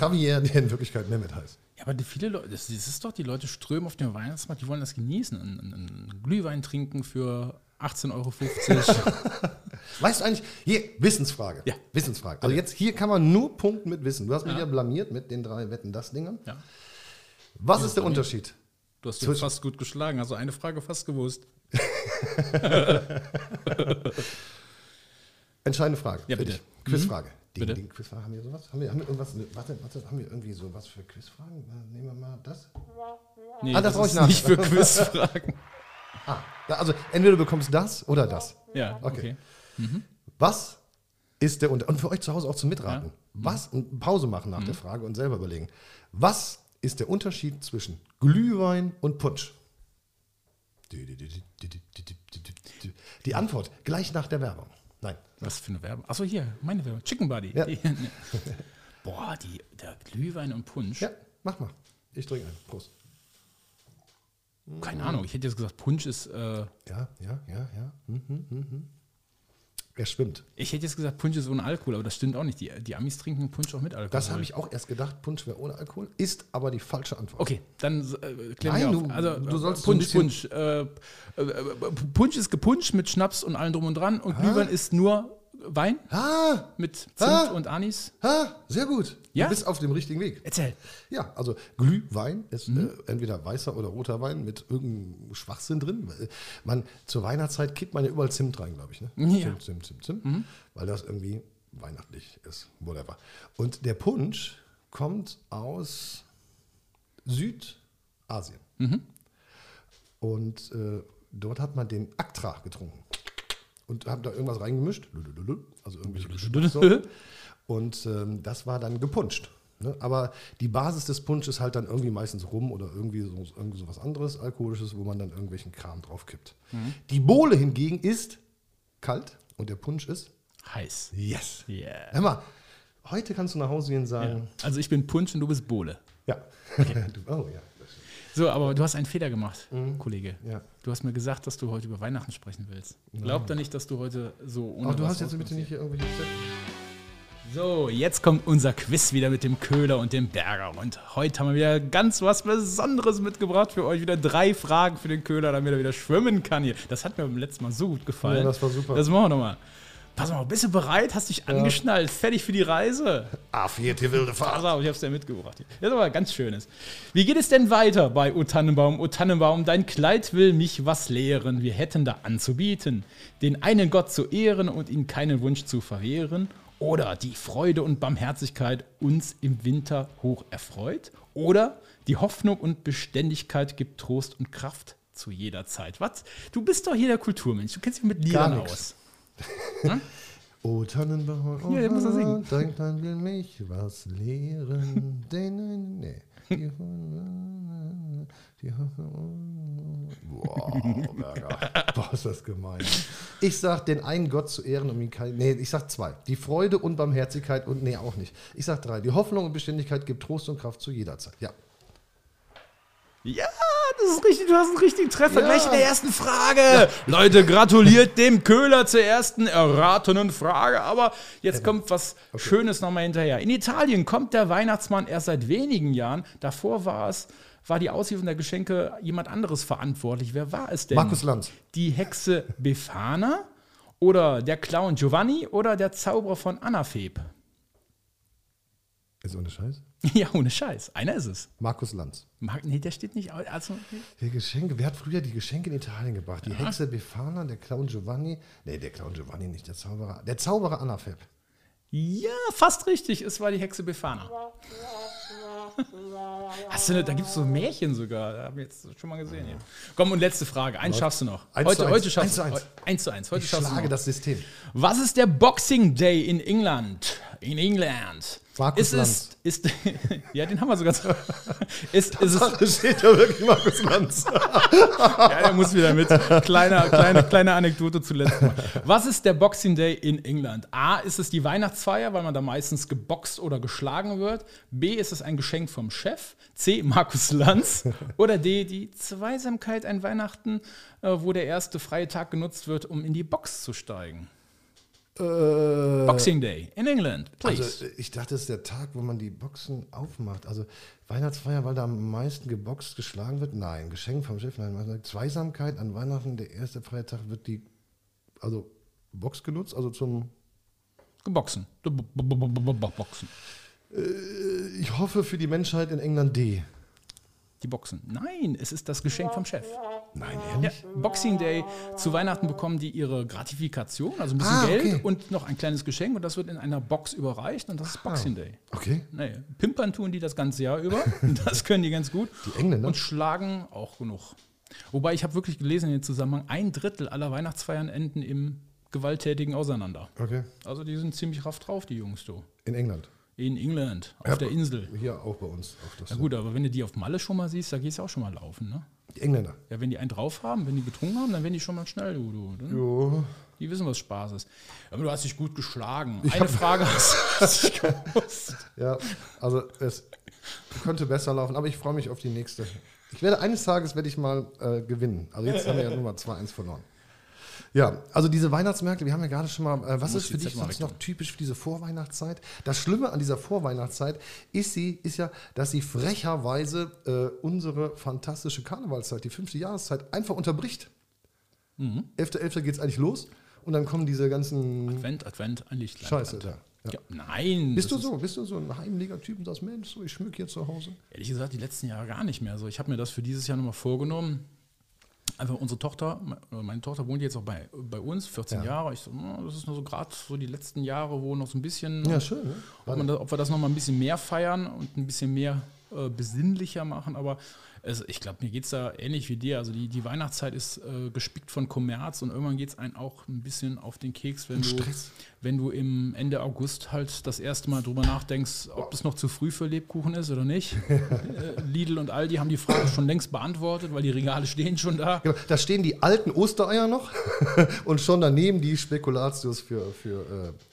Javier, der in Wirklichkeit Mehmet heißt. Ja, aber viele Leute, das, ist doch, die Leute strömen auf den Weihnachtsmarkt, die wollen das genießen. Einen Glühwein trinken für 18,50 Euro. (laughs) Weißt du eigentlich, hier, Wissensfrage. Ja. Wissensfrage. Also jetzt, hier kann man nur punkten mit Wissen. Du hast mich ja, blamiert mit den drei Wetten, das Dingern. ja. Was ist der Unterschied? Du hast dich fast gut geschlagen, also eine Frage fast gewusst. (laughs) Entscheidende Frage. Ja, bitte. Quizfrage. Ding, Bitte. Ding, Quizfrage. Haben wir sowas? Haben wir, haben wir irgendwas? Warte, warte, haben wir irgendwie sowas für Quizfragen? Nehmen wir mal das. Nee, Ah, das brauch ich ist nach. nicht für Quizfragen. (laughs) Ah, also entweder du bekommst das oder das. Ja, Okay. okay. Was ist der Unterschied? Und für euch zu Hause auch zum Mitraten. Ja. Was? Und Pause machen nach der Frage und selber überlegen. Was ist der Unterschied zwischen Glühwein und Punsch? Die Antwort gleich nach der Werbung. Nein. Was für eine Werbung? Achso, hier, meine Werbung. Chicken Buddy. (laughs) Ja. Boah, die, der Glühwein und Punsch. Ja, mach mal. Ich trinke einen. Prost. Keine Ahnung, ich hätte jetzt gesagt, Punsch ist. Äh, Ja, ja, ja, ja. Mhm, mhm, mhm. Er schwimmt. ich hätte jetzt gesagt, Punsch ist ohne Alkohol, aber das stimmt auch nicht. Die, die Amis trinken Punsch auch mit Alkohol. Das habe ich auch erst gedacht, Punsch wäre ohne Alkohol, ist aber die falsche Antwort. Okay, dann äh, klären Nein, wir auf. Also, du sollst Punsch, Punsch. Äh, äh, Punsch ist gepuncht mit Schnaps und allem drum und dran und Glühwein ist nur Wein Ah, mit Zimt Ah. und Anis. ah, sehr gut. Ja? Du bist auf dem richtigen Weg. Erzähl. Ja, also Glühwein ist Mhm. äh, entweder weißer oder roter Wein mit irgendeinem Schwachsinn drin. Äh, Man, zur Weihnachtszeit kippt man ja überall Zimt rein, glaube ich. Ne? Ja. Mhm. Zimt, Zimt, Zimt, Zimt. Weil das irgendwie weihnachtlich ist. Whatever. Und der Punsch kommt aus Südasien. Mhm. Und äh, dort hat man den Aktra getrunken. Und hat da irgendwas reingemischt. Also irgendwelche Geschmackssorten. Und ähm, das war dann gepuncht. Ne? Aber die Basis des Punsch ist halt dann irgendwie meistens rum oder irgendwie so, irgendwie so was anderes, Alkoholisches, wo man dann irgendwelchen Kram drauf kippt. Die Bohle hingegen ist kalt und der Punsch ist Heiß. yes. Yeah. Hör mal, heute kannst du nach Hause gehen und sagen, Also ich bin Punsch und du bist Bohle. ja. (laughs) du, oh ja. So, aber du hast einen Fehler gemacht, Kollege. Mhm. Ja. Du hast mir gesagt, dass du heute über Weihnachten sprechen willst. Glaub da nicht, dass du heute so ohne Aber du hast jetzt bitte nicht hier irgendwelche Zettel. So, jetzt kommt unser Quiz wieder mit dem Köhler und dem Berger. Und heute haben wir wieder ganz was Besonderes mitgebracht für euch. Wieder drei Fragen für den Köhler, damit er wieder schwimmen kann hier. Das hat mir beim letzten Mal so gut gefallen. Ja, das war super. Das machen wir nochmal. Pass mal, bist du bereit? Hast dich angeschnallt? Fertig für die Reise? Ah, vierte wilde Pass Fahrt. auf, ich hab's dir mitgebracht. Das ist aber ganz Schönes. Wie geht es denn weiter bei O Tannenbaum? O Tannenbaum, dein Kleid will mich was lehren. Wir hätten da anzubieten. Den einen Gott zu ehren und ihm keinen Wunsch zu verwehren. Oder die Freude und Barmherzigkeit uns im Winter hoch erfreut. Oder die Hoffnung und Beständigkeit gibt Trost und Kraft zu jeder Zeit. Was? Du bist doch hier der Kulturmensch. Du kennst dich mit Liedern nix. (laughs) aus. Oh Tannenbaum, oh Ja, muss er singen. Dein Klein will mich was lehren. (laughs) Den, nee. Die, die, Boah, Berger. Boah, ist das gemein. Ich sag, den einen Gott zu ehren und ihn kein. Nee, ich sag zwei. Die Freude und Barmherzigkeit und nee, auch nicht. Ich sag drei. Die Hoffnung und Beständigkeit gibt Trost und Kraft zu jeder Zeit. Ja. Ja, das ist richtig, du hast einen richtigen Treffer Ja. gleich in der ersten Frage. Leute, gratuliert dem Köhler zur ersten erratenen Frage. Aber jetzt kommt was Schönes nochmal hinterher. In Italien kommt der Weihnachtsmann erst seit wenigen Jahren. Davor war es, war die Aushilfe der Geschenke jemand anderes verantwortlich. Wer war es denn? Markus Lanz. Die Hexe Befana oder der Clown Giovanni oder der Zauberer von Anafeb? Ist ohne Scheiß? (laughs) Ja, ohne Scheiß. Einer ist es. Markus Lanz. Mag, nee, der steht nicht. Also, Die Geschenke, wer hat früher die Geschenke in Italien gebracht? Die Hexe Befana, der Clown Giovanni. Nee, der Clown Giovanni nicht, der Zauberer. Der Zauberer Anafeb. Ja, fast richtig. Es war die Hexe Befana. Hast du, da gibt es so Märchen sogar. Da haben wir jetzt schon mal gesehen. Hier. Komm, und letzte Frage. Eins schaffst du noch. Eins heute, zu eins. heute schaffst Eins du zu eins. Eins zu eins. Heute Ich schlage das System. Was ist der Boxing Day in England? In England. Markus ist es, ist, (laughs) ja, den haben wir sogar. (laughs) Ist, ist es, Da steht ja wirklich Markus Lanz. (laughs) Ja, der muss wieder mit. Kleine, kleine, kleine Anekdote zuletzt mal. Was ist der Boxing Day in England? A, ist es die Weihnachtsfeier, weil man da meistens geboxt oder geschlagen wird. B, ist es ein Geschenk vom Chef. C, Markus Lanz. Oder D, die Zweisamkeit ein Weihnachten, äh, wo der erste freie Tag genutzt wird, um in die Box zu steigen. Äh, Boxing Day in England, please. Also, ich dachte, es ist der Tag, wo man die Boxen aufmacht. Also Weihnachtsfeier, weil da am meisten geboxt, geschlagen wird? Nein. Geschenk vom Chef? Nein. Zweisamkeit an Weihnachten, der erste freie Tag wird die, also Box genutzt, also zum, Geboxen. B- b- b- b- b- b- Boxen. ich hoffe für die Menschheit in England D. Die Boxen. Nein, es ist das Geschenk vom Chef. Nein, Ja, ehrlich? Boxing Day zu Weihnachten bekommen die ihre Gratifikation, also ein bisschen Ah, Geld okay. und noch ein kleines Geschenk und das wird in einer Box überreicht und das ist Boxing Day. Okay. Nee, pimpern tun die das ganze Jahr über, (laughs) das können die ganz gut. Die Engländer? Und schlagen auch genug. Wobei ich habe wirklich gelesen in dem Zusammenhang, ein Drittel aller Weihnachtsfeiern enden im gewalttätigen Auseinander. Okay. Also die sind ziemlich raff drauf, die Jungs, du. In England. In England, auf Ja, der Insel. Hier auch bei uns. Na gut, aber wenn du die auf Malle schon mal siehst, da gehst du auch schon mal laufen, ne? Die Engländer. Ja, wenn die einen drauf haben, wenn die getrunken haben, dann werden die schon mal schnell, du. du ne? Jo. Die wissen, was Spaß ist. Aber du hast dich gut geschlagen. Eine Frage hast du. (laughs) Ja, also es könnte besser laufen, aber ich freue mich auf die nächste. Ich werde eines Tages werde ich mal äh, gewinnen. Also jetzt haben wir ja nur mal 2-1 verloren. Ja, also diese Weihnachtsmärkte, wir haben ja gerade schon mal, äh, was ist für dich sonst noch typisch für diese Vorweihnachtszeit? Das Schlimme an dieser Vorweihnachtszeit ist sie, ist ja, dass sie frecherweise äh, unsere fantastische Karnevalszeit, die fünfte Jahreszeit, einfach unterbricht. Mhm. 11.11. geht es eigentlich los und dann kommen diese ganzen Advent, Advent, Lichtlein. Scheiße da. Ja. Ja, nein. Bist du so? Bist du so ein heimlicher Typ und sagst, Mensch, so, ich schmück hier zu Hause? Ehrlich gesagt, die letzten Jahre gar nicht mehr. So, ich habe mir das für dieses Jahr nochmal vorgenommen. Einfach unsere Tochter, me- meine Tochter wohnt jetzt auch bei, bei uns, 14 Ja. Jahre. Ich so, "Hm, das ist nur so gerade so die letzten Jahre, wo noch so ein bisschen, Ja, schön. Ne? ob, man das, ob wir das nochmal ein bisschen mehr feiern und ein bisschen mehr äh, besinnlicher machen. Aber es, ich glaube, mir geht es da ähnlich wie dir. Also die, die Weihnachtszeit ist äh, gespickt von Kommerz und irgendwann geht es einem auch ein bisschen auf den Keks, wenn du, wenn du im Ende August halt das erste Mal drüber nachdenkst, ob es noch zu früh für Lebkuchen ist oder nicht. (laughs) äh, Lidl und Aldi haben die Frage schon längst beantwortet, weil die Regale stehen schon da. Genau, da stehen die alten Ostereier noch (laughs) und schon daneben die Spekulatius für, für äh.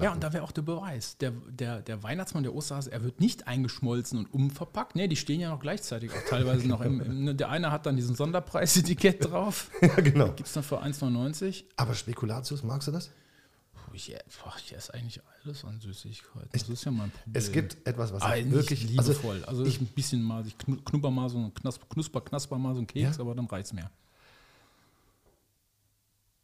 Ja, und da wäre auch der Beweis. Der, der, der Weihnachtsmann, der Osterhase, er wird nicht eingeschmolzen und umverpackt. Nee, die stehen ja noch gleichzeitig auch teilweise noch im, im ne, Der eine hat dann diesen Sonderpreisetikett drauf. (laughs) Ja, genau. Gibt es dann für 1,99. Aber Spekulatius, magst du das? Ich, boah, ich esse eigentlich alles an Süßigkeiten. Das ist ja mein Problem. Es gibt etwas, was Ah, ich wirklich also liebevoll. Also, ich, ein bisschen mal, ich knu- knupper mal so ein knusper, knasper mal so ein Keks, Ja? aber dann reicht's mir.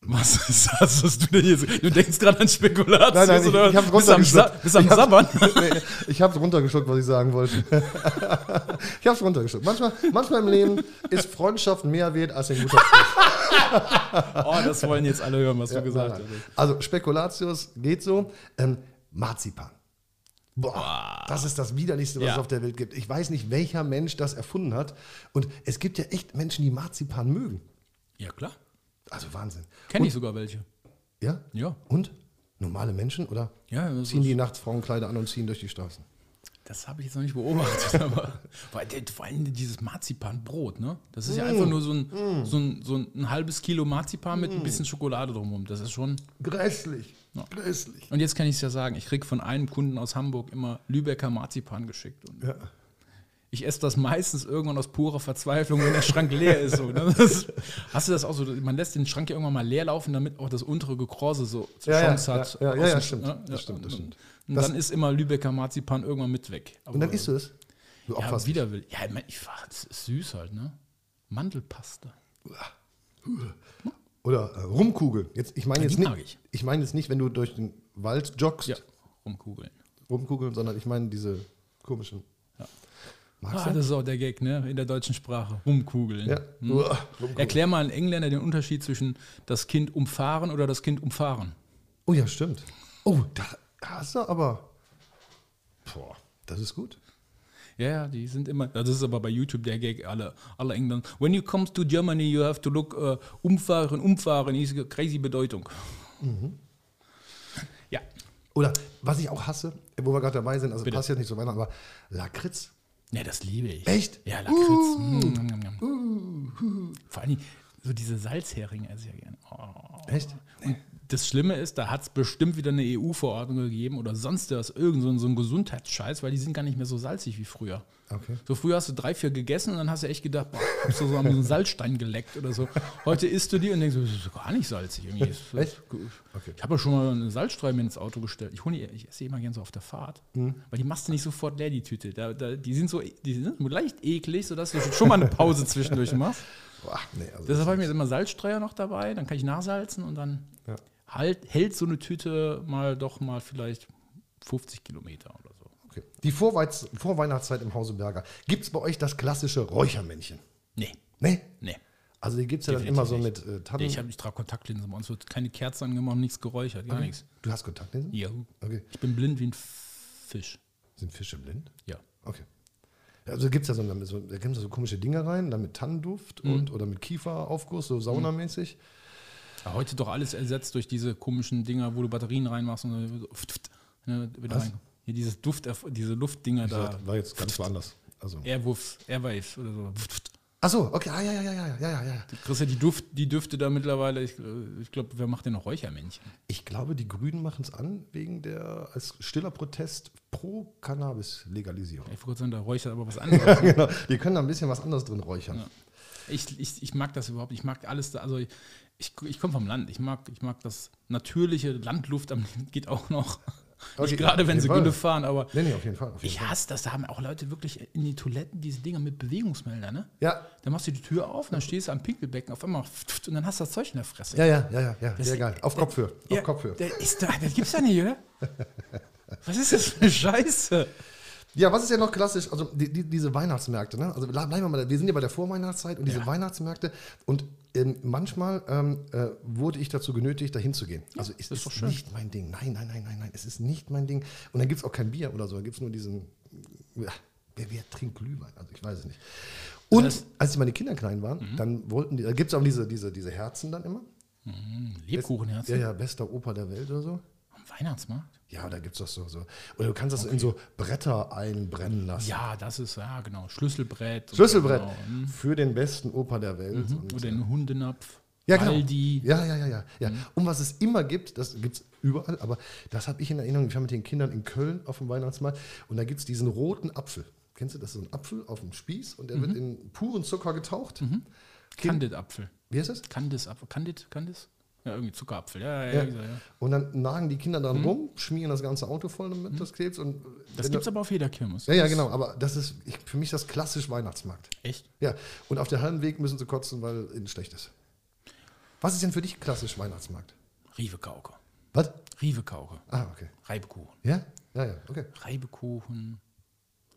Was ist das, was du denn hier Du denkst gerade an Spekulatius Nein, nein, ich- oder ich hab's bist am, Sa runtergeschluckt. bist am Ich hab's- Sabbern? (laughs) nee, ich habe es runtergeschluckt, was ich sagen wollte. (laughs) ich habe es runtergeschluckt. Manchmal, manchmal im Leben ist Freundschaft mehr wert als ein guter Spruch. (laughs) Oh, das wollen jetzt alle hören, was du Ja, gesagt nein, hast. Also Spekulatius geht so. Ähm, Marzipan. Boah, das ist das Widerlichste, was Ja. es auf der Welt gibt. Ich weiß nicht, welcher Mensch das erfunden hat. Und es gibt ja echt Menschen, die Marzipan mögen. Ja, klar. Also Wahnsinn. Kenne ich sogar welche. Ja? Ja. Und? Normale Menschen oder Ja, ziehen die nachts Frauenkleider an und ziehen durch die Straßen? Das habe ich jetzt noch nicht beobachtet, (laughs) aber weil, vor allem dieses Marzipanbrot, ne? Das ist ja Mm. einfach nur so ein, so, ein, so ein halbes Kilo Marzipan mit ein bisschen Schokolade drumherum. Das ist schon. Grässlich. Grässlich. Und jetzt kann ich es ja sagen, ich kriege von einem Kunden aus Hamburg immer Lübecker Marzipan geschickt. Und Ja. Ich esse das meistens irgendwann aus purer Verzweiflung, wenn der Schrank leer ist. So, ne? das, hast du das auch so? Man lässt den Schrank ja irgendwann mal leer laufen, damit auch das untere Gekrause so Ja, ja, Chance hat. ja, ja, ja, dem- stimmt. Das stimmt, das und- stimmt. Und Das- dann ist immer Lübecker Marzipan irgendwann mit weg. Und dann Aber- isst du es? Du ja, wieder will. Ja, ich, mein, ich das ist süß halt, ne? Mandelpaste. Oder äh, Rumkugel. Jetzt, ich meine Ja, jetzt nicht, ich. ich meine jetzt nicht, wenn du durch den Wald joggst, Ja, rumkugeln. Rumkugeln, sondern ich meine diese komischen. Magst Ah, du? das ist auch der Gag, ne? In der deutschen Sprache. Rumkugeln. Ja. Hm. Uah, Rumkugeln. Erklär mal einen Engländer den Unterschied zwischen das Kind umfahren oder das Kind umfahren. Oh ja, stimmt. Oh, da hast du aber. Boah, das ist gut. Ja, ja, die sind immer. Das ist aber bei YouTube der Gag, alle, alle Engländer. When you come to Germany, you have to look uh, umfahren, umfahren ist crazy Bedeutung. Mhm. Ja. Oder was ich auch hasse, wo wir gerade dabei sind, also Bitte. passt jetzt nicht so weiter, aber Lakritz. Ja, das liebe ich. Echt? Ja, Lakritz. Mm, mm, mm, mm. Vor allem so diese Salzheringe esse ich ja gerne. Oh. Echt? Und das Schlimme ist, da hat es bestimmt wieder eine EU-Verordnung gegeben oder sonst was, irgend so so ein Gesundheitsscheiß, weil die sind gar nicht mehr so salzig wie früher. Okay. So früher hast du drei, vier gegessen und dann hast du echt gedacht, boah, hast du so an so einen Salzstein geleckt oder so. Heute isst du die und denkst, das ist gar nicht salzig. Irgendwie Echt? Okay. Ich habe ja schon mal eine Salzstreu mir ins Auto gestellt. Ich, hol die, ich esse die immer gerne so auf der Fahrt, Mhm. weil die machst du nicht sofort leer, die Tüte. Da, da, die sind so die sind leicht eklig, sodass du schon mal eine Pause zwischendurch machst. Boah, nee, also Deshalb habe ich mir jetzt immer Salzstreuer noch dabei, dann kann ich nachsalzen und dann Ja. halt, hält so eine Tüte mal doch mal vielleicht 50 Kilometer oder okay. Die Vorweiz Vorweihnachtszeit im Hause Berger. Gibt es bei euch das klassische Räuchermännchen? Nee, Nee? nee. Also die gibt es ja dann immer so mit äh, Tannen. ich, hab- ich trage Kontaktlinsen. Bei uns wird keine Kerze angemacht, nichts geräuchert, gar nichts. du hast Kontaktlinsen? Ja. Okay. Ich bin blind wie ein Fisch. Sind Fische blind? Ja. Okay. Also gibt es ja so, so, da gibt's ja so komische Dinge rein, dann mit Tannenduft Mhm. und oder mit Kieferaufguss, so saunamäßig. Aber heute doch alles ersetzt durch diese komischen Dinger, wo du Batterien reinmachst und ne, wieder Was? rein. Hier dieses Duft, diese Luftdinger da. War jetzt ganz woanders. Also. Airwaves, Airwaves oder so. Achso, okay, ah, ja, ja, ja, ja, ja, ja, ja. Du kriegst ja die, Duft, die Düfte da mittlerweile. Ich, äh, ich glaube, wer macht denn noch Räuchermännchen? Ich glaube, die Grünen machen es an wegen der als stiller Protest pro Cannabis-Legalisierung. Ich wollte gerade sagen, da räuchert aber was (laughs) anderes. genau. Die können da ein bisschen was anderes drin räuchern. Ja. Ich, ich, ich mag das überhaupt. Ich mag alles da. Also ich, ich, ich komme vom Land. Ich mag, ich mag das natürliche Landluft am geht auch noch. Okay, gerade, wenn sie. Gülle fahren, aber Nee, nee, auf jeden Fall. Auf jeden ich hasse das. Da haben auch Leute wirklich in die Toiletten diese Dinger mit Bewegungsmelder, ne? Ja, Da machst du die Tür auf und dann stehst du am Pinkelbecken auf einmal (laughs) und dann hast du das Zeug in der Fresse. ja, ja, ja, ja, ja, Das- sehr geil. Auf Kopfhöhe, auf Ja, Kopfhöhe. Das, das gibt's ja nicht, oder? (laughs) Was ist das für eine Scheiße? Ja, was ist ja noch klassisch? Also die, die, diese Weihnachtsmärkte, ne? Also ble- bleiben wir mal, wir sind ja bei der Vorweihnachtszeit und diese Ja. Weihnachtsmärkte und ähm, manchmal ähm, äh, wurde ich dazu genötigt, dahin zu gehen. Also es das ist ist, nicht mein Ding. Nein, nein, nein, nein, nein, es ist nicht mein Ding. Und dann gibt es auch kein Bier oder so, da gibt es nur diesen, ja, wer, wer trinkt Glühwein? Also ich weiß es nicht. Und Das- als meine Kinder klein waren, Mhm. dann wollten die, da gibt es auch diese, diese, diese Herzen dann immer. Lebkuchenherz Ja, ja, bester Opa der Welt oder so. am Weihnachtsmarkt? Ja, da gibt es das so, so. Oder du kannst das in so Bretter einbrennen lassen. Ja, das ist, ja genau, Schlüsselbrett. Schlüsselbrett Genau, hm. für den besten Opa der Welt. Und, Oder ein Hundenapf. ja, genau. Aldi. Ja, ja, ja, ja. ja. Mhm. Und was es immer gibt, das gibt es überall, aber das habe ich in Erinnerung. Ich war mit den Kindern in Köln auf dem Weihnachtsmarkt und da gibt es diesen roten Apfel. Kennst du das? So ein Apfel auf dem Spieß und der Mhm. wird in puren Zucker getaucht. Kind- Kandid-Apfel. Wie heißt das? Kandis-Apfel. Kandid? Kandis? Ja, irgendwie Zuckerapfel. Ja, ja, Ja. ja. Und dann nagen die Kinder dran rum, schmieren das ganze Auto voll mit das Krebs. Und Mhm. Das gibt's du- aber auf jeder Kirmes. Ja, ja, genau. Aber das ist ich, für mich das klassisch Weihnachtsmarkt. Echt? Ja. Und auf der halben Weg müssen sie kotzen, weil ihnen schlecht ist. Was ist denn für dich klassisch Weihnachtsmarkt? Rievekauke. Was? Rievekauke. Ah, okay. Reibekuchen. Ja? Ja, ja, okay. Reibekuchen.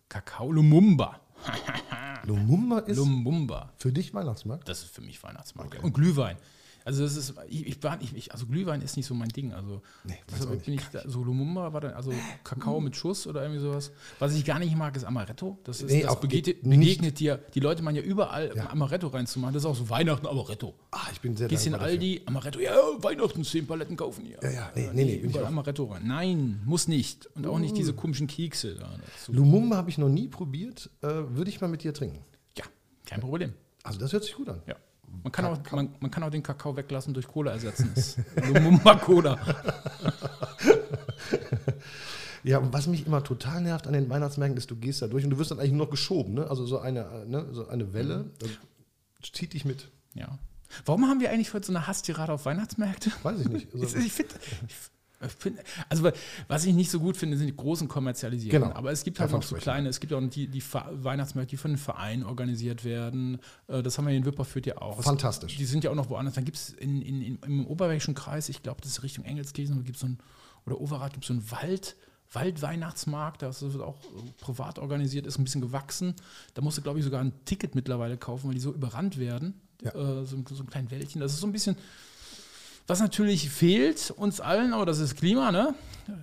Kakao Lumumba. (laughs) Lumumba ist Lumumba. für dich Weihnachtsmarkt? Das ist für mich Weihnachtsmarkt. Und Glühwein. Also das ist, ich, ich, war, ich, ich, also Glühwein ist nicht so mein Ding. Also Nee, deshalb nicht. bin ich da, so Lumumba war dann, also Kakao mit Schuss oder irgendwie sowas. Was ich gar nicht mag, ist Amaretto. Das, ist, Nee, das auch begegnet, nicht. begegnet dir. Die Leute meinen ja überall Ja. Amaretto reinzumachen. Das ist auch so Weihnachten, Amaretto. Ah, ich bin sehr in dankbar dafür. Aldi, Amaretto, ja, Weihnachten, 10 Paletten kaufen hier. Ja, ja, nee, nee, nee, bin ich überall. Amaretto rein. Nein, muss nicht. Und auch nicht diese komischen Kekse da dazu. Lumumba habe ich noch nie probiert, äh, würde ich mal mit dir trinken. Ja, kein Problem. Also das hört sich gut an. Ja. Man kann, auch, man, man kann auch den Kakao weglassen, durch Cola ersetzen. Lumumba (laughs) Cola. (laughs) Ja, und was mich immer total nervt an den Weihnachtsmärkten ist, du gehst da durch und du wirst dann eigentlich nur noch geschoben, ne? Also so eine, äh, ne? so eine Welle, das zieht dich mit. Ja. Warum haben wir eigentlich heute so eine Hasstirade auf Weihnachtsmärkte? Weiß ich nicht. Also, (laughs) Ich, finde, also was ich nicht so gut finde, sind die großen kommerzialisierten. Genau. Aber es gibt halt Davon noch so kleine, es gibt auch die, die Weihnachtsmärkte, die von den Vereinen organisiert werden. Äh, Das haben wir in Wipperfürth ja auch. Fantastisch. Die sind ja auch noch woanders. Dann gibt es in, in, in, im Oberbergischen Kreis, ich glaube, das ist Richtung Engelskirchen, da gibt's so ein, oder Overath gibt es so einen Wald. Waldweihnachtsmarkt, das ist auch äh, privat organisiert, ist ein bisschen gewachsen. Da musst du, glaube ich, sogar ein Ticket mittlerweile kaufen, weil die so überrannt werden. Ja. Äh, so, so ein kleines Wäldchen. Das ist so ein bisschen, was natürlich fehlt uns allen, aber das ist Klima, ne?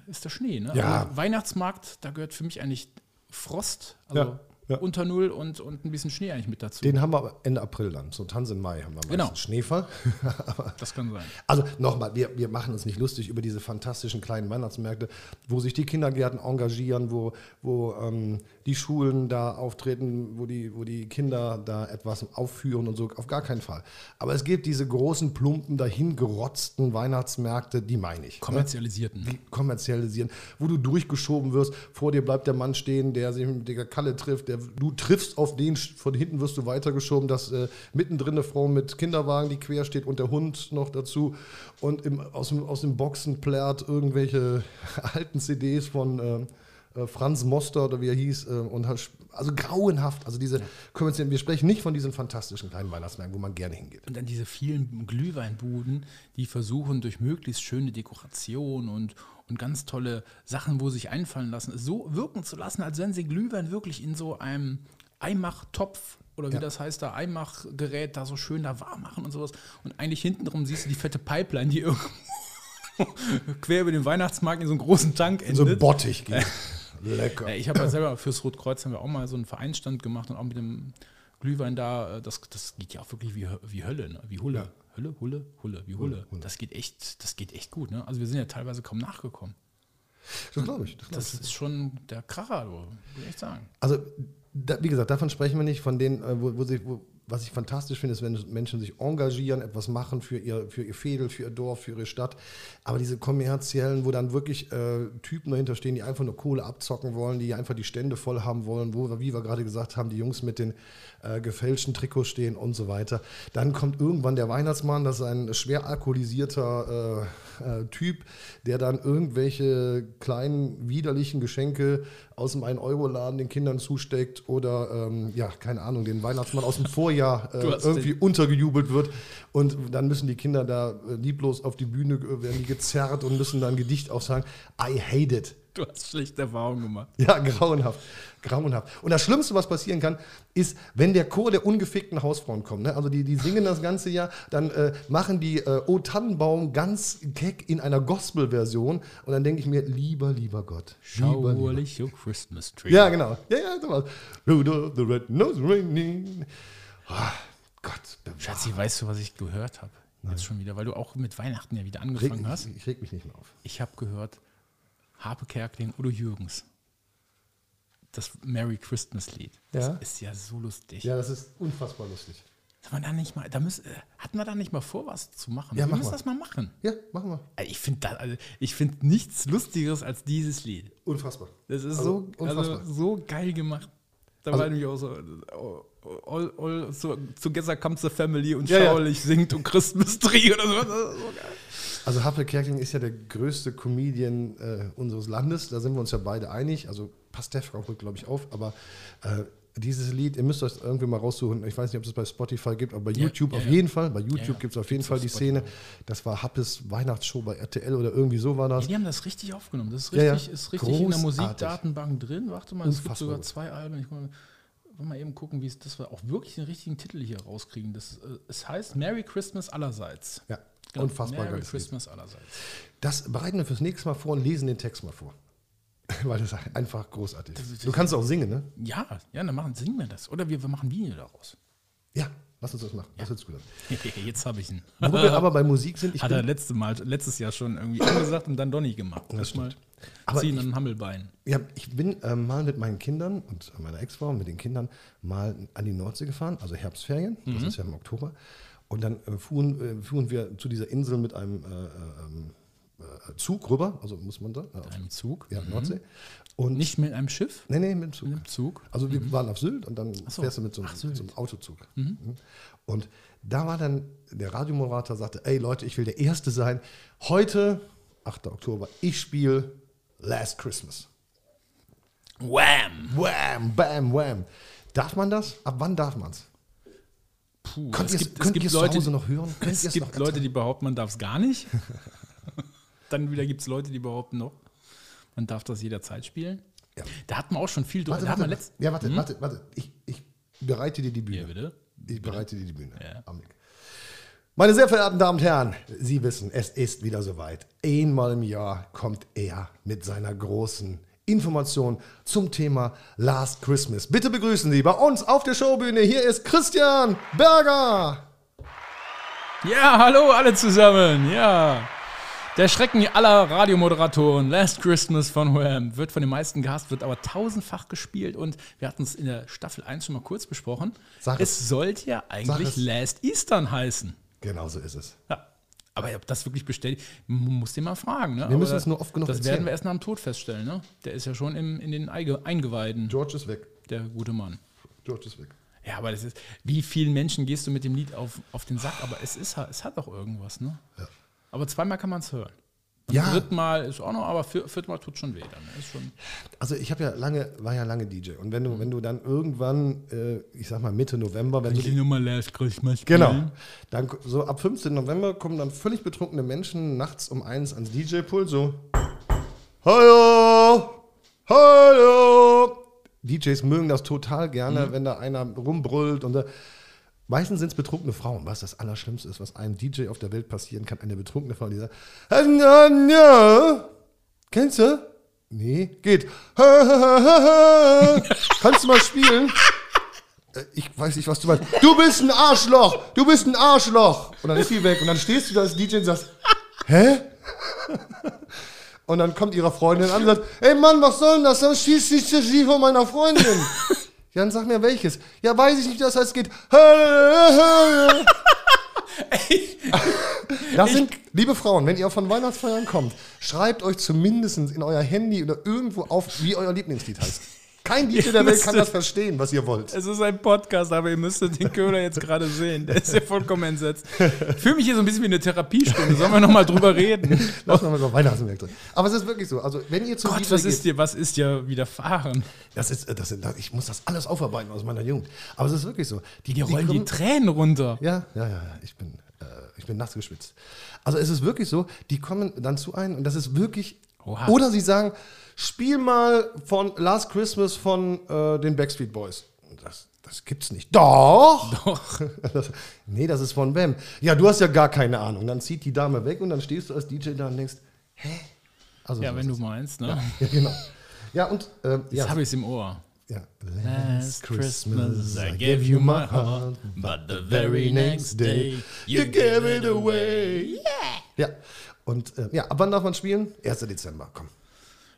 Ist der Schnee, ne? Ja. Also Weihnachtsmarkt, da gehört für mich eigentlich Frost, also Ja, ja. unter Null und, und ein bisschen Schnee eigentlich mit dazu. Den haben wir Ende April dann. So Tanz im Mai haben wir meistens Genau. Schneefall. (laughs) das kann sein. Also nochmal, wir, wir machen uns nicht lustig über diese fantastischen kleinen Weihnachtsmärkte, wo sich die Kindergärten engagieren, wo, wo ähm, die Schulen da auftreten, wo die, wo die Kinder da etwas aufführen und so. Auf gar keinen Fall. Aber es gibt diese großen, plumpen, dahingerotzten Weihnachtsmärkte, die meine ich. ne? Kommerzialisierten. die kommerzialisieren, wo du durchgeschoben wirst, vor dir bleibt der Mann stehen, der sich mit der Kalle trifft, der, du triffst auf den, von hinten wirst du weitergeschoben, dass äh, mittendrin eine Frau mit Kinderwagen, die quer steht und der Hund noch dazu und im, aus, dem, aus den Boxen plärt irgendwelche (laughs) alten CDs von äh, äh, Franz Moster oder wie er hieß äh, und also grauenhaft, also diese kommerziellen, wir sprechen nicht von diesen fantastischen kleinen Weihnachtsmärkten, wo man gerne hingeht. Und dann diese vielen Glühweinbuden, die versuchen durch möglichst schöne Dekoration und, und ganz tolle Sachen, wo sie sich einfallen lassen, so wirken zu lassen, als wenn sie Glühwein wirklich in so einem Eimachtopf oder wie Ja. das heißt, da Eimachgerät da so schön da warm machen und sowas. Und eigentlich hintenrum siehst du die fette Pipeline, die irgendwo (laughs) quer über den Weihnachtsmarkt in so einen großen Tank endet. So ein Bottich geht. Lecker. Ja, ich habe ja selber fürs Rotkreuz haben wir auch mal so einen Vereinsstand gemacht und auch mit dem Glühwein da, äh, das, das geht ja auch wirklich wie, wie Hölle, ne? wie Hulle. Ja. Hulle, Hulle, Hulle, wie Hulle. Das geht echt, das geht echt gut. Ne? Also wir sind ja teilweise kaum nachgekommen. Das glaube ich. Das glaub ich. Das ist schon der Kracher, muss ich echt sagen. Also, da, wie gesagt, davon sprechen wir nicht, von denen, äh, wo, wo sie, wo, was ich fantastisch finde, ist, wenn Menschen sich engagieren, etwas machen für ihr, für ihr Fädel, für ihr Dorf, für ihre Stadt. Aber diese kommerziellen, wo dann wirklich äh, Typen dahinter stehen, die einfach nur Kohle abzocken wollen, die einfach die Stände voll haben wollen, wo, wie wir gerade gesagt haben, die Jungs mit den äh, gefälschten Trikots stehen und so weiter. Dann kommt irgendwann der Weihnachtsmann, das ist ein schwer alkoholisierter äh, äh, Typ, der dann irgendwelche kleinen widerlichen Geschenke aus dem 1-Euro-Laden den Kindern zusteckt oder, ähm, ja, keine Ahnung, den Weihnachtsmann aus dem Vorjahr äh, irgendwie den- untergejubelt wird. Und dann müssen die Kinder da äh, lieblos auf die Bühne, werden die gezerrt und müssen dann ein Gedicht aufsagen. I hate it. Du hast schlechte Erfahrungen gemacht. Ja, grauenhaft. Grauenhaft. Und das Schlimmste, was passieren kann, ist, wenn der Chor der ungefickten Hausfrauen kommt. Ne? Also die, die singen das ganze Jahr, dann äh, machen die äh, O Tannenbaum ganz keck in einer Gospel-Version. Und dann denke ich mir, lieber, lieber Gott. Lieber, lieber. Schauerlich, your Christmas tree. Ja, genau. Ja, ja, sowas. Rudolph the Red-Nosed Reindeer. Ah, Gott. Schatzi, weißt du, was ich gehört habe? Jetzt schon wieder, weil du auch mit Weihnachten ja wieder angefangen hast. ich, ich reg mich nicht mehr auf. Ich habe gehört, Harpe Kerkeling, Udo Jürgens. Das Merry Christmas Lied. Ja. Das ist ja so lustig. Ja, das ist unfassbar lustig. Man da nicht mal, da müssen, äh, hatten wir da nicht mal vor, was zu machen? Ja, wir mach müssen mal. das mal machen. Ja, machen wir. Äh, Ich finde also, ich find nichts Lustigeres als dieses Lied. Unfassbar. Das ist Also, so, also, so geil gemacht. Da Also- war nämlich auch so, oh, all, all, so, Together comes the family und Ja, ja. schauerlich singt und Christmas Tree oder so. So. Also Happe Kerkeling ist ja der größte Comedian äh, unseres Landes. Da sind wir uns ja beide einig. Also Pastewka holt, glaube ich, auf. Aber äh, dieses Lied, ihr müsst euch irgendwie mal raussuchen. Ich weiß nicht, ob es bei Spotify gibt, aber bei Ja, YouTube ja, auf ja. jeden Fall. Bei YouTube Ja, gibt es auf jeden Fall die Spotify. Szene. Das war Happes Weihnachtsshow bei RTL oder irgendwie so war das. Die haben das richtig aufgenommen. Das ist richtig, ist richtig in der. Musikdatenbank drin. Warte mal, es gibt sogar zwei Alben. Ich mal, mal eben gucken, wie es, dass wir auch wirklich den richtigen Titel hier rauskriegen. Das, äh, es heißt Merry Christmas allerseits. Ja, Genau, unfassbar Merry geiles Lied. Christmas allerseits. Das bereiten wir fürs nächste Mal vor und lesen den Text mal vor. (laughs) Weil das ist einfach großartig ist. Du kannst auch singen, ne? Ja, ja, dann machen, singen wir das. Oder wir, wir machen Video daraus. Ja, lass uns das machen. Das hört gut an. (laughs) Jetzt habe ich ihn. Wo wir aber bei Musik sind, ich Hat er letzte Mal, letztes Jahr schon irgendwie angesagt und dann nicht gemacht. Das mal Aber ziehen ich- an den Hammelbein. ja, ich bin ähm, mal mit meinen Kindern und meiner Ex-Frau und mit den Kindern mal an die Nordsee gefahren, also Herbstferien, das ist ja im Oktober. Und dann äh, fuhren, äh, fuhren wir zu dieser Insel mit einem Zug rüber, also muss man da, äh, auf, Einem Zug. ja, Nordsee. Und Nicht mit einem Schiff, Nee, nee, mit dem Zug. mit einem Zug. Also wir waren auf Sylt und dann so. fährst du mit so einem, so einem Autozug. Mhm. Und da war dann, der Radiomoderator sagte, ey Leute, ich will der Erste sein. Heute, 8. Oktober, ich spiele Last Christmas. Wham! Wham, bam, wham. Darf man das? Ab wann darf man es? Puh, Könnt es gibt, es gibt Leute, noch hören? Könnt es gibt Leute, die behaupten, man darf es gar nicht. (laughs) Dann wieder gibt es Leute, die behaupten noch, man darf das jederzeit spielen. Ja. Da hat man auch schon viel. Warte, warte, letzt, ja, warte, warte, warte. Ich, ich bereite dir die Bühne. Ja, bitte. Ich bereite dir die Bühne. Ja. Meine sehr verehrten Damen und Herren, Sie wissen, es ist wieder soweit. Einmal im Jahr kommt er mit seiner großen Information zum Thema Last Christmas. Bitte begrüßen Sie bei uns auf der Showbühne. Hier ist Christian Berger. Ja, hallo alle zusammen. Ja. Der Schrecken aller Radiomoderatoren, Last Christmas von Wham, wird von den meisten gehasst, wird aber tausendfach gespielt und wir hatten es in der Staffel 1 schon mal kurz besprochen. Sag es sollte ja eigentlich es. Last Eastern heißen. Genau so ist es. Ja. Aber ob das wirklich bestätigt, muss den mal fragen. Ne? Wir müssen Aber es nur oft genug Das erzählen. werden wir erst nach dem Tod feststellen. Ne? Der ist ja schon im, in den Eingeweiden, George ist weg. der gute Mann. George ist weg. Ja, aber das ist, wie vielen Menschen gehst du mit dem Lied auf, auf den Sack? Aber es, ist, es hat doch irgendwas, ne? Ja. Aber zweimal kann man es hören. Beim Ja. dritten Mal ist auch noch, aber vier, vierten Mal tut schon weh. Dann ist schon, Also ich habe ja lange, war ja lange DJ. Und wenn du, wenn du dann irgendwann, äh, ich sag mal Mitte November, wenn du die, Nummer Last Christmas Genau. Dann so ab 15. November kommen dann völlig betrunkene Menschen nachts um eins ans DJ-Pult so. Hallo! Hallo! DJs mögen das total gerne, wenn da einer rumbrüllt und da. Meistens sind es betrunkene Frauen, was das Allerschlimmste ist, was einem DJ auf der Welt passieren kann. Eine betrunkene Frau, die sagt, "Ah, ja, ja. kennst du? Nee, geht. (laughs) Kannst du mal spielen? Äh, Ich weiß nicht, was du meinst. Du bist ein Arschloch! Du bist ein Arschloch! Und dann ist sie weg. Und dann stehst du da als DJ und sagst, hä? Und dann kommt ihre Freundin an und sagt, ey Mann, was soll denn das? Dann schießt dich Lied von meiner Freundin. Ja, dann sag mir welches. Ja, weiß ich nicht, das heißt, es geht. (laughs) Das sind, liebe Frauen, wenn ihr von Weihnachtsfeiern kommt, schreibt euch zumindest in euer Handy oder irgendwo auf, wie euer Lieblingslied heißt. Kein DJ der Welt kann das verstehen, was ihr wollt. Es ist ein Podcast, aber ihr müsstet den Köhler jetzt gerade sehen. Der ist ja vollkommen entsetzt. Ich fühle mich hier so ein bisschen wie eine Therapiestunde. Sollen wir nochmal drüber reden? Lass mal über Weihnachtswerk drin. Aber es ist wirklich so. Also, wenn ihr zum Gott, DJ was geht, ist dir, was ist dir widerfahren? das ist, das ist, ich muss das alles aufarbeiten aus meiner Jugend. Aber es ist wirklich so. Die, Die rollen die Tränen runter. Ja, ja, ja. Ich bin, äh, ich bin nass geschwitzt. Also es ist wirklich so, die kommen dann zu einem und das ist wirklich. Oha. Oder sie sagen, spiel mal von Last Christmas von äh, den Backstreet Boys. Das, das gibt's nicht. Doch! Doch. (laughs) Das, nee, das ist von Wem. Ja, du hast ja gar keine Ahnung. Dann zieht die Dame weg und dann stehst du als DJ da und denkst, hä? Also Ja, so wenn du meinst, ne? (laughs) Ja, genau. Ja, und ähm, Jetzt ja, habe ich es im Ohr. ja. Last Christmas I gave you my heart, but the very next day you gave it away. Ja. Und äh, ja, ab wann darf man spielen? 1. Dezember, komm.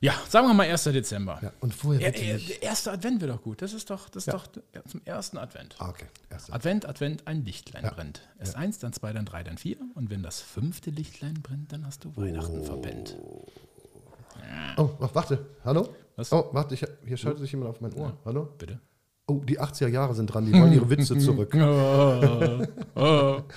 Ja, sagen wir mal 1. Dezember. Ja, und vorher Ja, bitte nicht. der erste Advent wäre doch gut. Das ist doch, das ist doch ja, zum ersten Advent. Ah, okay. 1. Advent, Advent, ein Lichtlein Ja. brennt. Erst eins, dann zwei, dann drei, dann vier. Und wenn das fünfte Lichtlein brennt, dann hast du Weihnachten verpennt. Oh, oh, warte. Hallo? Was? Oh, warte, ich, hier schaltet sich jemand auf mein Ohr. Hallo? Bitte. Oh, die 80er Jahre sind dran, die wollen ihre Witze (laughs) zurück. Oh, oh. (laughs)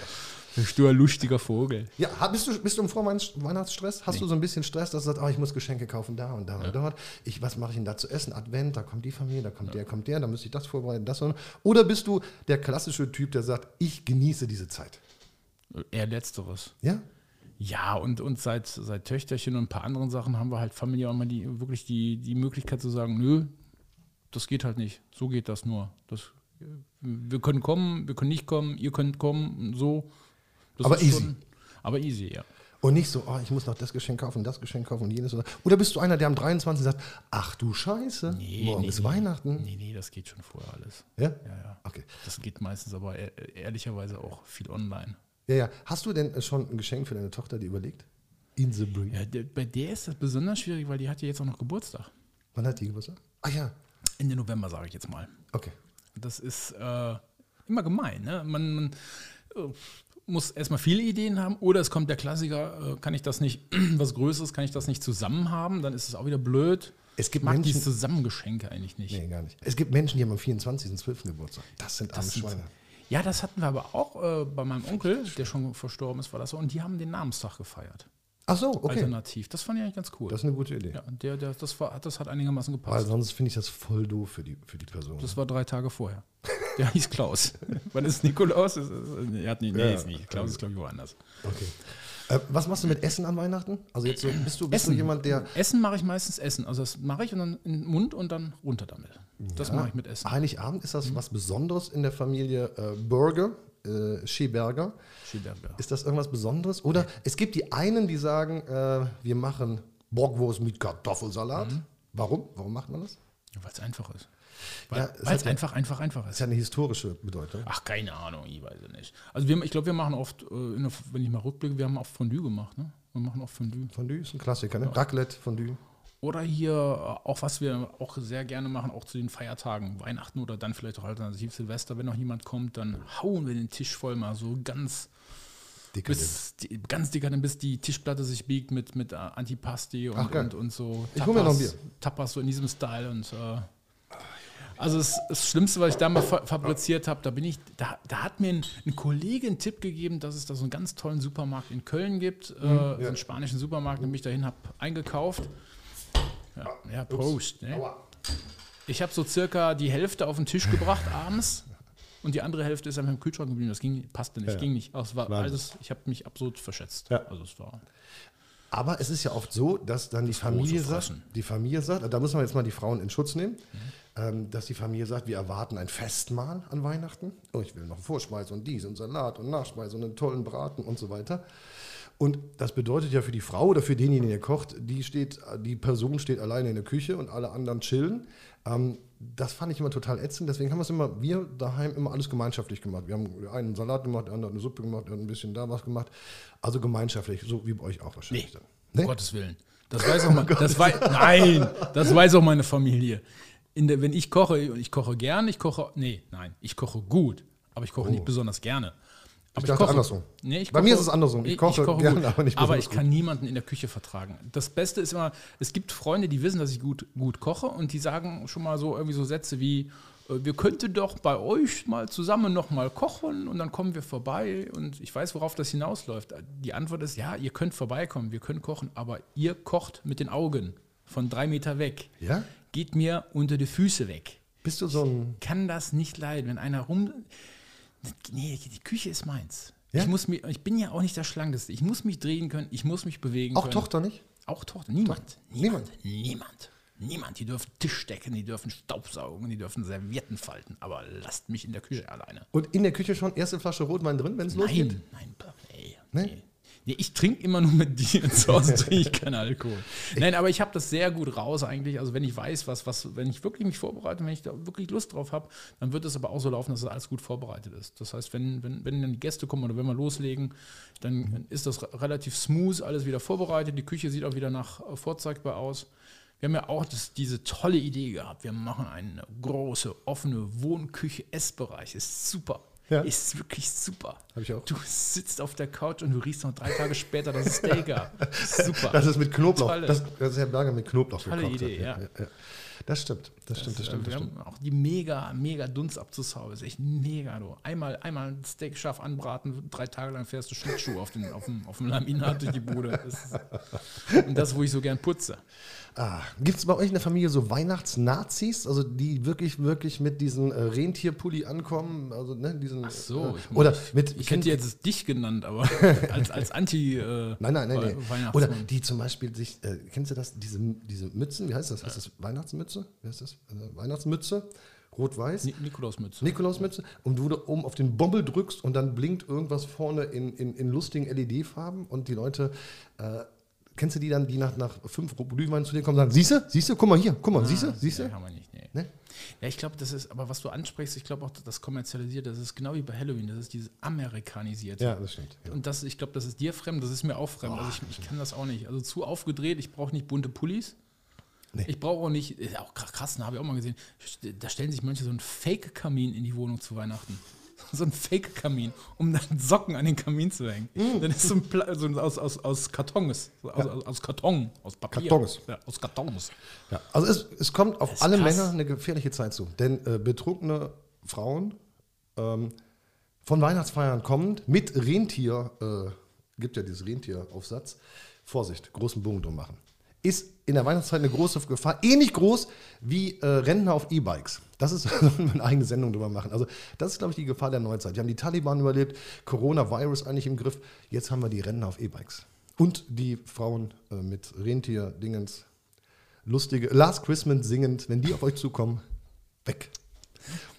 Bist du ein lustiger Vogel? Ja, bist du, bist du im Vorweihnachtsstress? Hast du so ein bisschen Stress, dass du sagst, oh, ich muss Geschenke kaufen da und da und dort. Ich, was mache ich denn da zu essen? Advent, da kommt die Familie, da kommt der, kommt der, da müsste ich das vorbereiten, das und Oder bist du der klassische Typ, der sagt, ich genieße diese Zeit? Eher letzteres. Ja? Ja, und, und seit, seit Töchterchen und ein paar anderen Sachen haben wir halt familiär auch mal die, wirklich die, die Möglichkeit zu sagen, nö, das geht halt nicht. So geht das nur. Das, wir können kommen, wir können nicht kommen, ihr könnt kommen, so. Das Aber easy. aber easy, ja. Und nicht so, oh, ich muss noch das Geschenk kaufen, das Geschenk kaufen und jenes. Oder, oder bist du einer, der am 23. sagt, ach du Scheiße, morgen ist Weihnachten. Nee, nee, das geht schon vorher alles. Ja? Ja, ja. Okay. Das geht meistens aber e- ehrlicherweise auch viel online. Ja, ja. Hast du denn schon ein Geschenk für deine Tochter, die überlegt? In the Bring. Ja, der, bei der ist das besonders schwierig, weil die hat ja jetzt auch noch Geburtstag. Wann hat die Geburtstag? Ah ja, Ende November, sage ich jetzt mal. okay. Das ist äh, immer gemein. Ne? Man, man äh, muss erstmal viele Ideen haben oder es kommt der Klassiker, äh, kann ich das nicht, (clears throat) was Größeres, kann ich das nicht zusammen haben? Dann ist es auch wieder blöd. Es gibt ich mag Menschen- die Zusammengeschenke eigentlich nicht. Nee, gar nicht. Es gibt Menschen, die haben am 24.12. Geburtstag. Das sind arme Das sind- Schweine. Ja, das hatten wir aber auch äh, bei meinem Onkel, der schon verstorben ist, war das so. Und die haben den Namenstag gefeiert. Ach so, okay. Alternativ. Das fand ich eigentlich ganz cool. Das ist eine gute Idee. ja, der, der, das, war, das hat einigermaßen Weil gepasst. sonst finde ich das voll doof für die, für die Person. Das war drei Tage vorher. Der hieß Klaus. (laughs) Wann ist Nikolaus? Ist, ist, er hat nicht, nee, Ja. ist nicht. Klaus ist, glaube ich, woanders. okay. Äh, was machst du mit Essen an Weihnachten? Also jetzt so, bist du, bist du jemand, der Essen mache ich meistens Essen. Also das mache ich und dann in den Mund und dann runter damit. Das mache ich mit Essen. Heiligabend ist das was Besonderes in der Familie äh, Burger, äh, Scheberger. Ist das irgendwas Besonderes? Oder es gibt die einen, die sagen, äh, wir machen Bockwurst mit Kartoffelsalat. Mhm. Warum? Warum macht man das? Weil es einfach ist. Ja, Weil es es ja- einfach, einfach, einfach ist. ist ja eine historische Bedeutung. Ach, keine Ahnung, ich weiß es nicht. Also wir, ich glaube, wir machen oft, äh, der, wenn ich mal rückblicke, wir haben oft Fondue gemacht. Ne? Wir machen oft Fondue. Fondue ist ein Klassiker, ne? Raclette, Fondue. Oder hier äh, auch, was wir auch sehr gerne machen, auch zu den Feiertagen, Weihnachten oder dann vielleicht auch alternativ Silvester, wenn noch jemand kommt, dann hauen wir den Tisch voll mal so ganz, Dekadent. bis, die, ganz dekadent, bis die Tischplatte sich biegt mit, mit äh, Antipasti und, Ach, und, und so. Ich hol mir noch ein Bier. Tapas so in diesem Style und äh, also das, das Schlimmste, was ich da mal fa fabriziert habe, da bin ich, da, da hat mir ein, ein Kollege einen Tipp gegeben, dass es da so einen ganz tollen Supermarkt in Köln gibt, äh, so einen spanischen Supermarkt, den ich dahin habe eingekauft. Ja, ja Prost. Ne? Ich habe so circa die Hälfte auf den Tisch gebracht abends und die andere Hälfte ist einfach im Kühlschrank geblieben. Das ging, passte nicht, Ja. ging nicht. Also war alles, ich habe mich absolut verschätzt. Ja. Also es war Aber es ist ja oft so, dass dann die Familie sagt, die Familie sagt, da müssen wir jetzt mal die Frauen in Schutz nehmen, ähm, dass die Familie sagt, wir erwarten ein Festmahl an Weihnachten. Oh, ich will noch Vorspeise und dies und Salat und Nachspeise und einen tollen Braten und so weiter. Und das bedeutet ja für die Frau oder für denjenigen, der kocht, die steht, die Person steht alleine in der Küche und alle anderen chillen. Ähm, das fand ich immer total ätzend. Deswegen haben wir es immer, wir daheim immer alles gemeinschaftlich gemacht. Wir haben einen Salat gemacht, der andere hat eine Suppe gemacht, der hat ein bisschen da was gemacht. Also gemeinschaftlich, so wie bei euch auch wahrscheinlich. Nee, dann. um Nee? Gottes Willen. Das weiß auch (laughs) mein, das wei nein, das weiß auch meine Familie. Der, wenn ich koche, und ich koche gern, ich koche, nee, nein, ich koche gut, aber ich koche nicht besonders gerne. Aber Oh. dachte andersrum. Nee, ich Bei mir ist es andersrum. Ich koche gern, aber nicht Aber ich kann niemanden in der Küche vertragen. Das Beste ist immer, es gibt Freunde, die wissen, dass ich gut, gut koche und die sagen schon mal so irgendwie so Sätze wie, äh, wir könnten doch bei euch mal zusammen noch mal kochen und dann kommen wir vorbei und ich weiß, worauf das hinausläuft. Die Antwort ist, ja, ihr könnt vorbeikommen, wir können kochen, aber ihr kocht mit den Augen von drei Meter weg. Ja? Geht mir unter die Füße weg. Bist du so ein. Kann das nicht leiden, wenn einer rum... Nee, die Küche ist meins. Ja? Ich, muss mich, ich bin ja auch nicht der Schlankeste. Ich muss mich drehen können, ich muss mich bewegen Auch können. Tochter nicht? Auch Tochter. Niemand. Niemand. Niemand. Niemand. Niemand. Die dürfen Tisch decken, die dürfen Staubsaugen, die dürfen Servietten falten. Aber lasst mich in der Küche alleine. Und in der Küche schon erste Flasche Rotwein drin, wenn es losgeht? Nein, nein, ey, Nee? nee. Nee, ich trinke immer nur mit dir. Zu Hause (laughs) trinke ich keinen Alkohol. Nein, aber ich habe das sehr gut raus eigentlich. Also wenn ich weiß, was, was, wenn ich wirklich mich vorbereite, wenn ich da wirklich Lust drauf habe, dann wird es aber auch so laufen, dass das alles gut vorbereitet ist. Das heißt, wenn, wenn, wenn dann die Gäste kommen oder wenn wir loslegen, dann ist das re- relativ smooth, alles wieder vorbereitet. Die Küche sieht auch wieder nach äh, vorzeigbar aus. Wir haben ja auch das, diese tolle Idee gehabt. Wir machen eine große, offene Wohnküche-Essbereich. Ist super. Ja. Ist wirklich super. Hab ich auch. Du sitzt auf der Couch und du riechst noch drei Tage später das Steak ab. (laughs) Super. Das ist mit Knoblauch. Tolle. Das, das ist Herr Berger mit Knoblauch Tolle gekocht. Idee, hat. ja. Das stimmt, das stimmt, das stimmt. Das wir stimmt. haben auch die mega, mega Dunst abzusau. Ist echt mega, du. Einmal, einmal ein Steak scharf anbraten, drei Tage lang fährst du Schlittschuh auf, den, auf, dem, auf dem Laminat durch die Bude. Das ist, (laughs) und das, wo ich so gern putze. Ah, Gibt es bei euch in der Familie so Weihnachtsnazis, also die wirklich, wirklich mit diesem äh, Rentierpulli ankommen? Also, ne, diesen, Ach So, äh, ich, oder ich, mit ich hätte jetzt dich genannt, aber (laughs) als, als Anti äh, Nein, nein, nein, nein. Weihnachtsmann. Oder die zum Beispiel sich, äh, kennst du das, diese, diese Mützen, wie heißt das? Heißt das Weihnachtsmützen? Mütze, wie heißt das? Äh, Weihnachtsmütze, rot-weiß. Ni Nikolausmütze. Nikolausmütze und du oben auf den Bommel drückst und dann blinkt irgendwas vorne in, in, in lustigen LED-Farben und die Leute, äh, kennst du die dann, die nach, nach fünf Glühwein zu dir kommen und sagen, siehste, siehste, guck mal hier, guck mal, siehste, siehste? Nee, haben wir nicht. Nee. Ne? Ja, ich glaube, das ist, aber was du ansprichst, ich glaube auch, das kommerzialisiert, das ist genau wie bei Halloween, das ist dieses Amerikanisierte. Ja, das stimmt. Ja. Und das, ich glaube, das ist dir fremd, das ist mir auch fremd. also ich, ich kann das auch nicht. Also zu aufgedreht, ich brauche nicht bunte Pullis. Nee. Ich brauche auch nicht, ist auch krass, krass habe ich auch mal gesehen, da stellen sich manche so einen Fake-Kamin in die Wohnung zu Weihnachten. So ein Fake-Kamin, um dann Socken an den Kamin zu hängen. Mm. Dann ist so ein, Pla so ein aus, aus, aus Kartons, so aus, aus, aus Karton, aus Papier. Kartons. Ja, aus Kartons. Ja, also es, es kommt auf alle krass. Männer eine gefährliche Zeit zu. Denn äh, betrunkene Frauen ähm, von Weihnachtsfeiern kommend mit Rentier, äh, gibt ja dieses Rentieraufsatz, Vorsicht, großen Bogen drum machen. Ist in der Weihnachtszeit eine große Gefahr, ähnlich groß wie äh, Rentner auf E-Bikes. Das ist (laughs) wir eine eigene Sendung drüber machen. Also, das ist, glaube ich, die Gefahr der Neuzeit. Die haben die Taliban überlebt, Coronavirus eigentlich im Griff. Jetzt haben wir die Rentner auf E-Bikes. Und die Frauen äh, mit Rentier-Dingens, lustige Last Christmas singend, wenn die auf euch zukommen, weg.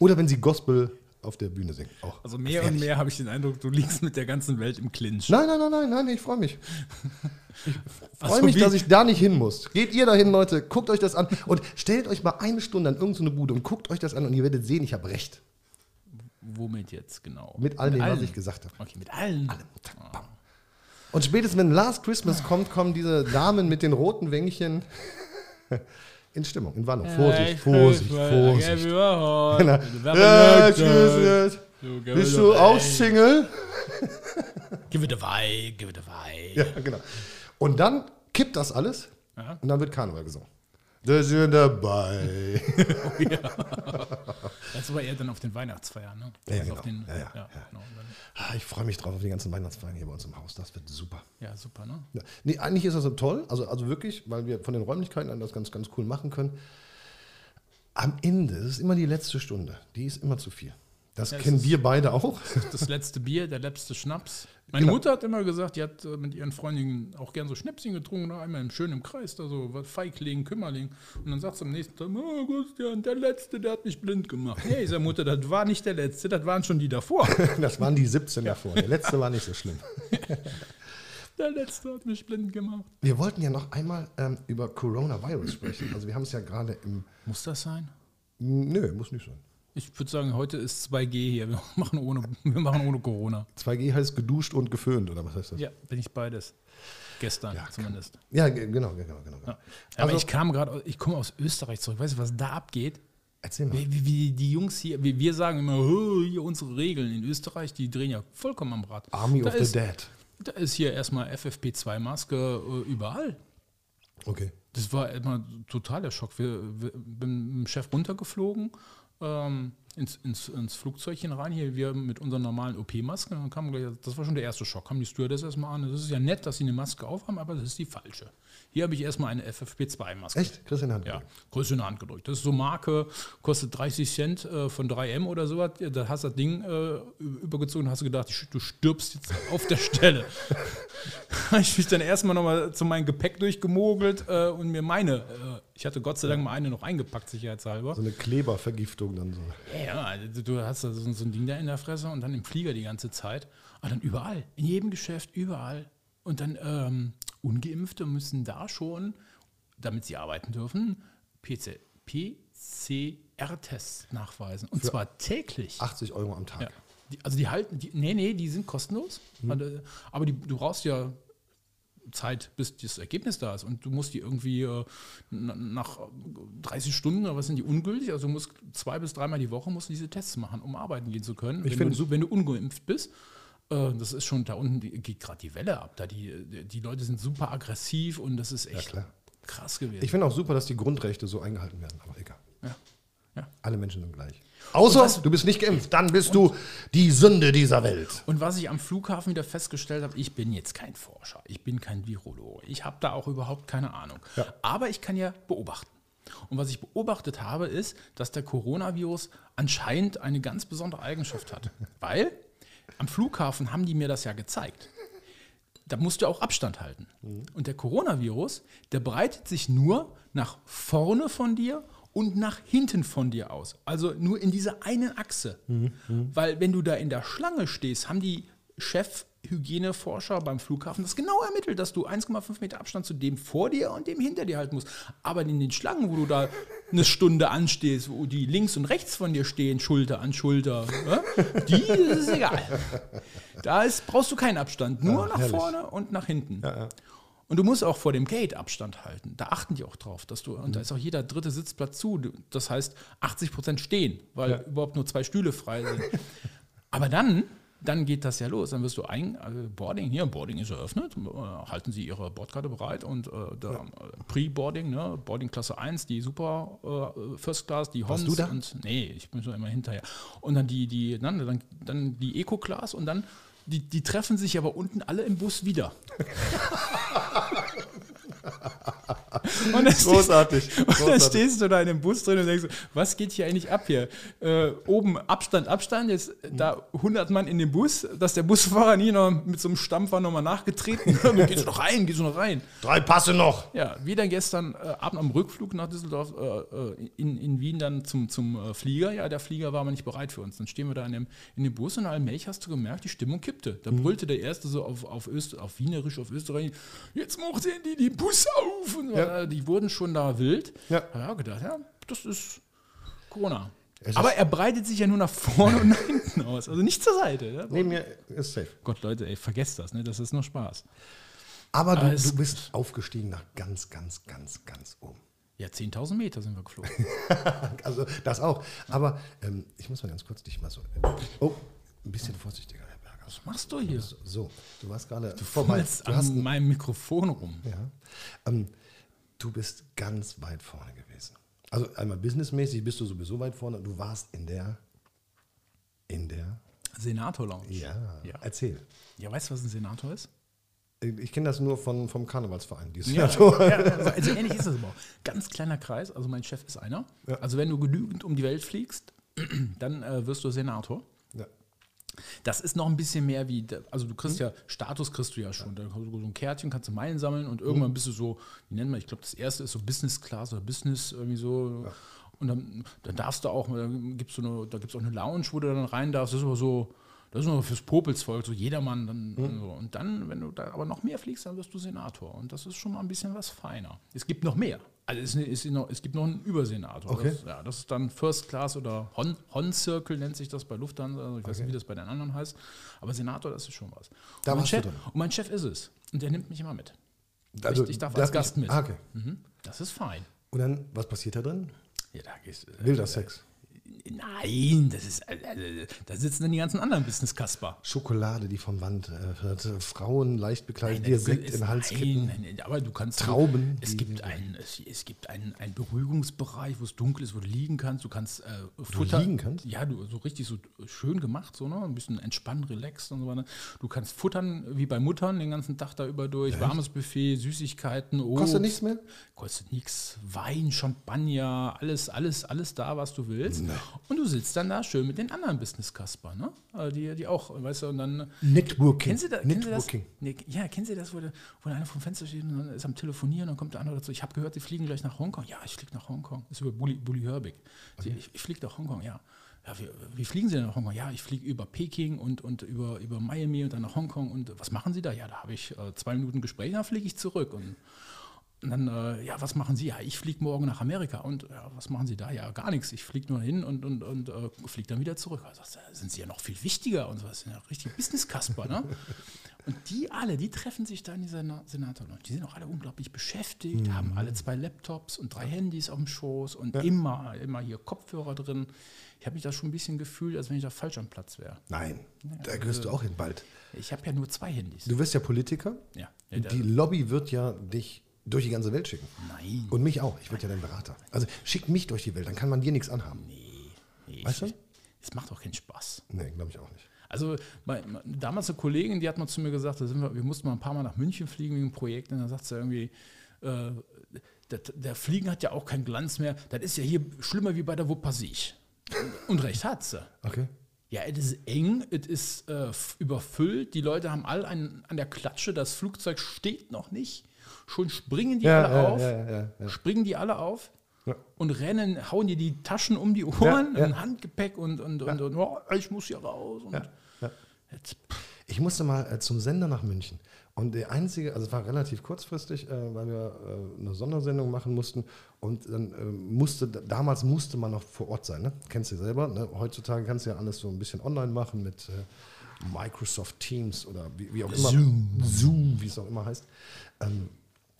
Oder wenn sie Gospel auf der Bühne singen. Auch. Also mehr und mehr habe ich den Eindruck, du liegst mit der ganzen Welt im Clinch. Nein, nein, nein, nein, nein, ich freue mich. (laughs) Ich freue mich, dass ich da nicht hin muss. Geht ihr dahin, Leute, guckt euch das an und stellt euch mal eine Stunde an irgendeine Bude und guckt euch das an und ihr werdet sehen, ich habe recht. Womit jetzt genau? Mit all dem, was ich gesagt habe. Okay, mit allen. Und spätestens, wenn Last Christmas kommt, kommen diese Damen mit den roten Wängchen (laughs) in Stimmung, in Wallung. Vorsicht, Vorsicht, Vorsicht. Genau. Ja, tschüss. Bist du auch Single? (laughs) Give it a way, give it a way. Ja, genau. Und dann kippt das alles und dann wird Karneval gesungen. Da sind dabei. (laughs) Das war eher dann auf den Weihnachtsfeiern, ne? Ja, ja, Also genau. den, Ja, ja, ja. genau. Ah, Ich freue mich drauf auf die ganzen Weihnachtsfeiern hier bei uns im Haus. Das wird super. ja, super, ne? Ja. Nee, eigentlich ist das so toll, also, also wirklich, weil wir von den Räumlichkeiten an das ganz, ganz cool machen können. Am Ende, das ist immer die letzte Stunde, die ist immer zu viel. Das Ja, kennen wir beide auch. Das letzte Bier, der letzte Schnaps. Meine Genau. Mutter hat immer gesagt, die hat äh, mit ihren Freundinnen auch gern so Schnäpschen getrunken, einmal im schön im Kreis, da so Feigling, Kümmerling. Und dann sagt sie am nächsten Tag, oh, Christian, der Letzte, der hat mich blind gemacht. Nee, ich sag Mutter, das war nicht der Letzte, das waren schon die davor. (laughs) Das waren die 17 davor. Der letzte war nicht so schlimm. (laughs) Der Letzte hat mich blind gemacht. Wir wollten ja noch einmal ähm, über Coronavirus sprechen. Also wir haben es ja gerade im... Muss das sein? Nö, muss nicht sein. Ich würde sagen, heute ist 2G hier. Wir (laughs) machen ohne, wir machen ohne Corona. 2G heißt geduscht und geföhnt, oder was heißt das? Ja, bin ich beides. Gestern Ja, zumindest. Ja, ge- genau, genau, genau. Ja. Also- Aber ich kam gerade, ich komme aus Österreich zurück. Weißt du, was da abgeht? Erzähl mal. Wie, wie, die Jungs hier, wie wir sagen immer, "Oh, hier unsere Regeln in Österreich, die drehen ja vollkommen am Rad. Army da of the ist, Dead. Da ist hier erstmal FFP2-Maske äh, überall. Okay. Das war total der Schock. Wir, wir bin mit dem Chef runtergeflogen, ähm, ins, ins, ins Flugzeugchen rein, hier wir mit unseren normalen OP-Masken. Das war schon der erste Schock. Kam die Stewardess erstmal an. Das ist ja nett, dass sie eine Maske aufhaben, aber das ist die falsche. Hier habe ich erstmal eine FFP2-Maske. Echt? Christian Hand. Ja, Größe in der Hand gedrückt. Das ist so Marke, kostet 30 Cent äh, von 3M oder sowas. Da hast du das Ding äh, übergezogen und hast du gedacht, du stirbst jetzt (laughs) auf der Stelle. (laughs) habe ich mich dann erstmal nochmal zu meinem Gepäck durchgemogelt äh, und mir meine, äh, ich hatte Gott sei Dank mal eine noch eingepackt, sicherheitshalber. So eine Klebervergiftung dann so. Ja, also du, hast da so, so ein Ding da in der Fresse und dann im Flieger die ganze Zeit. Und dann überall, in jedem Geschäft, überall. Und dann ähm, Ungeimpfte müssen da schon, damit sie arbeiten dürfen, PC, PCR-Tests nachweisen. Und zwar täglich. 80 Euro am Tag. Ja. Die, also die halten, die, nee, nee, die sind kostenlos. Also, Aber die, du brauchst ja Zeit, bis das Ergebnis da ist. Und du musst die irgendwie äh, na- nach 30 Stunden oder was sind die ungültig? Also du musst zwei bis dreimal die Woche musst du diese Tests machen, um arbeiten gehen zu können. Ich wenn, du, wenn du ungeimpft bist, äh, das ist schon da unten, die, geht gerade die Welle ab. Da die, die- Leute sind super aggressiv und das ist echt klar. krass gewesen. Ich finde auch super, dass die Grundrechte so eingehalten werden, aber egal. ja. Ja. Alle Menschen sind gleich. Außer was- du bist nicht geimpft, dann bist du die Sünde dieser Welt. Und was ich am Flughafen wieder festgestellt habe, ich bin jetzt kein Forscher, ich bin kein Virologe, ich habe da auch überhaupt keine Ahnung. Ja. Aber ich kann ja beobachten. Und was ich beobachtet habe, ist, dass der Coronavirus anscheinend eine ganz besondere Eigenschaft hat. (laughs) Weil am Flughafen haben die mir das ja gezeigt. Da musst du auch Abstand halten. Und der Coronavirus, der breitet sich nur nach vorne von dir und nach hinten von dir aus. Also nur in dieser einen Achse. Weil wenn du da in der Schlange stehst, haben die Chefhygieneforscher beim Flughafen das genau ermittelt, dass du 1,5 Meter Abstand zu dem vor dir und dem hinter dir halten musst. Aber in den Schlangen, wo du da eine Stunde anstehst, wo die links und rechts von dir stehen, Schulter an Schulter, ja, die ist egal. Da ist, brauchst du keinen Abstand, nur nach herrlich. vorne und nach hinten. Und du musst auch vor dem Gate Abstand halten. Da achten die auch drauf, dass du, und da ist auch jeder dritte Sitzplatz zu. Das heißt 80 Prozent stehen, weil Ja. überhaupt nur zwei Stühle frei sind. (laughs) Aber dann, dann geht das ja los. Dann wirst du ein, also Boarding, hier, Boarding ist eröffnet. Äh, halten Sie Ihre Bordkarte bereit und äh, da, äh, Pre-Boarding, ne, Boarding Klasse 1, die Super äh, First Class, die Hons du da? und nee, ich bin so immer hinterher. Und dann die, die, dann, dann, dann die Eco-Class und dann die, die treffen sich aber unten alle im Bus wieder. (laughs) Und stehst- Großartig. (laughs) und dann stehst du da in dem Bus drin und denkst, was geht hier eigentlich ab hier? Äh, oben Abstand, Abstand, jetzt da 100 Mann in dem Bus, dass der Busfahrer nie noch mit so einem Stampfer nochmal nachgetreten Gehst du noch rein, gehst du noch rein. Drei Passe noch. Ja, wie dann gestern äh, Abend am Rückflug nach Düsseldorf äh, äh, in, in Wien dann zum, zum äh, Flieger. Ja, der Flieger war aber nicht bereit für uns. Dann stehen wir da in dem, in dem Bus und allmählich hast du gemerkt, die Stimmung kippte. Da brüllte der Erste so auf, auf, Öst, auf Wienerisch, auf Österreich, jetzt macht ihr die, die Bus auf. Und, Ja. äh, die wurden schon da wild. Ja. Ja, gedacht, ja, das ist Corona. Es ist- aber er breitet sich ja nur nach vorne und nach hinten aus. Also nicht zur Seite. Ja? Neben mir ist safe. Gott, Leute, ey, vergesst das, ne? Das ist nur Spaß. Aber du, es- du bist aufgestiegen nach ganz, ganz, ganz, ganz oben. Ja, 10.000 Meter sind wir geflogen. (laughs) Also das auch. Aber ähm, ich muss mal ganz kurz dich mal so. Oh, ein bisschen vorsichtiger. Was machst du hier? So, du warst gerade Du vorbei. Du hast an meinem Mikrofon rum. Ja. Ähm, du bist ganz weit vorne gewesen. Also einmal businessmäßig bist du sowieso weit vorne. Du warst in der, in der, Senator Lounge. ja, Ja. erzähl. Ja, weißt du, was ein Senator ist? Ich kenne das nur von, vom Karnevalsverein. Die Ja, Senator. ja, also, (laughs) also ähnlich ist das aber auch. Ganz kleiner Kreis, also mein Chef ist einer. Ja. Also wenn du genügend um die Welt fliegst, (clears throat) dann äh, wirst du Senator. Ja. Das ist noch ein bisschen mehr wie, also du kriegst ja, Status kriegst du ja schon. Da hast du so ein Kärtchen, kannst du Meilen sammeln und irgendwann bist du so, wie nennt man, ich glaube, das erste ist so Business Class oder Business irgendwie so. Und dann, dann darfst du auch, da gibt es so eine, da gibt's auch eine Lounge, wo du dann rein darfst. Das ist aber so, das ist nur fürs Popelsvolk, so jedermann. Dann, so. Und dann, wenn du da aber noch mehr fliegst, dann wirst du Senator. Und das ist schon mal ein bisschen was feiner. Es gibt noch mehr. Also es, ist noch, es gibt noch einen Übersenator. Okay. Das, ja, das ist dann First Class oder Hon, Hon Circle nennt sich das bei Lufthansa. Also ich weiß nicht, wie das bei den anderen heißt. Aber Senator, das ist schon was. Da und, mein Chef, drin. und mein Chef ist es. Und der nimmt mich immer mit. Also, ich, ich darf als Gast ich- mit. Ah, okay. Mhm. Das ist fein. Und dann, was passiert da drin? Ja, da gehst, äh, Wilder Sex. Nein, das ist, äh, äh, da sitzen dann die ganzen anderen Business-Kasper. Schokolade, die vom Wand äh, wird. äh, Frauen leicht bekleidet, Nein, dir Sekt in den Hals nein, kippen. nein, nein, aber du kannst Trauben, Es gibt einen, es, es gibt einen, einen Beruhigungsbereich, wo es dunkel ist, wo du liegen kannst. Du kannst äh, Futter. liegen kannst? Ja, du so richtig so schön gemacht, so ne, ein bisschen entspannt, relaxed und so weiter. Du kannst futtern wie bei Muttern den ganzen Tag da über durch. Warmes Buffet, Süßigkeiten, Obst. Kostet nichts mehr? Kostet nichts. Wein, Champagner, alles, alles, alles da, was du willst. Und du sitzt dann da schön mit den anderen Business-Kasper, ne? Äh, Die, die auch, weißt du, und dann. Networking. Kennen Sie, da, kennen Sie das? Networking. Nee, ja, kennen Sie das, wo, der, wo einer vom Fenster steht und dann ist am Telefonieren, dann kommt der andere dazu. Ich habe gehört, Sie fliegen gleich nach Hongkong. Ja, ich fliege nach Hongkong. Das ist über Bully, Bully Herbig. Sie, Ich, ich fliege nach Hongkong, ja. Ja, wie, wie fliegen Sie denn nach Hongkong? Ja, ich fliege über Peking und, und über, über Miami und dann nach Hongkong. Und was machen Sie da? Ja, da habe ich äh, zwei Minuten Gespräch, dann fliege ich zurück. Und, und dann, äh, ja, was machen Sie? Ja, ich fliege morgen nach Amerika. Und ja, was machen Sie da? Ja, gar nichts. Ich fliege nur hin und, und, und äh, fliege dann wieder zurück. Also, da sind Sie ja noch viel wichtiger und so. Das sind ja richtig Business-Kasper, ne? (laughs) Und die alle, die treffen sich da in dieser Na- Senator. Die sind auch alle unglaublich beschäftigt, haben alle zwei Laptops und drei Handys auf dem Schoß und immer, immer hier Kopfhörer drin. Ich habe mich da schon ein bisschen gefühlt, als wenn ich da falsch am Platz wäre. Nein, da gehörst du auch hin bald. Ich habe ja nur zwei Handys. Du wirst ja Politiker. Ja. Die Lobby wird ja dich durch die ganze Welt schicken. Nein. Und mich auch. Ich werde ja dein Berater. Also schick mich durch die Welt, dann kann man dir nichts anhaben. Nee, Weißt du? Es macht auch keinen Spaß. Nee, glaube ich auch nicht. Also mein, damals eine Kollegin, die hat mal zu mir gesagt, da sind wir, wir mussten mal ein paar Mal nach München fliegen wegen einem Projekt und dann sagt sie irgendwie, äh, der, der Fliegen hat ja auch keinen Glanz mehr, das ist ja hier schlimmer wie bei der Wupper Sieg. Und recht hat sie. Okay. Ja, es ist eng, es ist äh, überfüllt, die Leute haben alle einen, an der Klatsche, das Flugzeug steht noch nicht, schon springen die Ja, alle ja, auf, springen die alle auf und rennen, hauen dir die Taschen um die Ohren, ein Handgepäck und, und, und, und oh, ich muss hier raus. Und Ich musste mal äh, zum Sender nach München. Und der einzige, also es war relativ kurzfristig, äh, weil wir äh, eine Sondersendung machen mussten. Und dann äh, musste, damals musste man noch vor Ort sein. Ne? Kennst du selber. Ne? Heutzutage kannst du ja alles so ein bisschen online machen mit äh, Microsoft Teams oder wie, wie auch immer. Zoom. Zoom, wie es auch immer heißt. Ähm,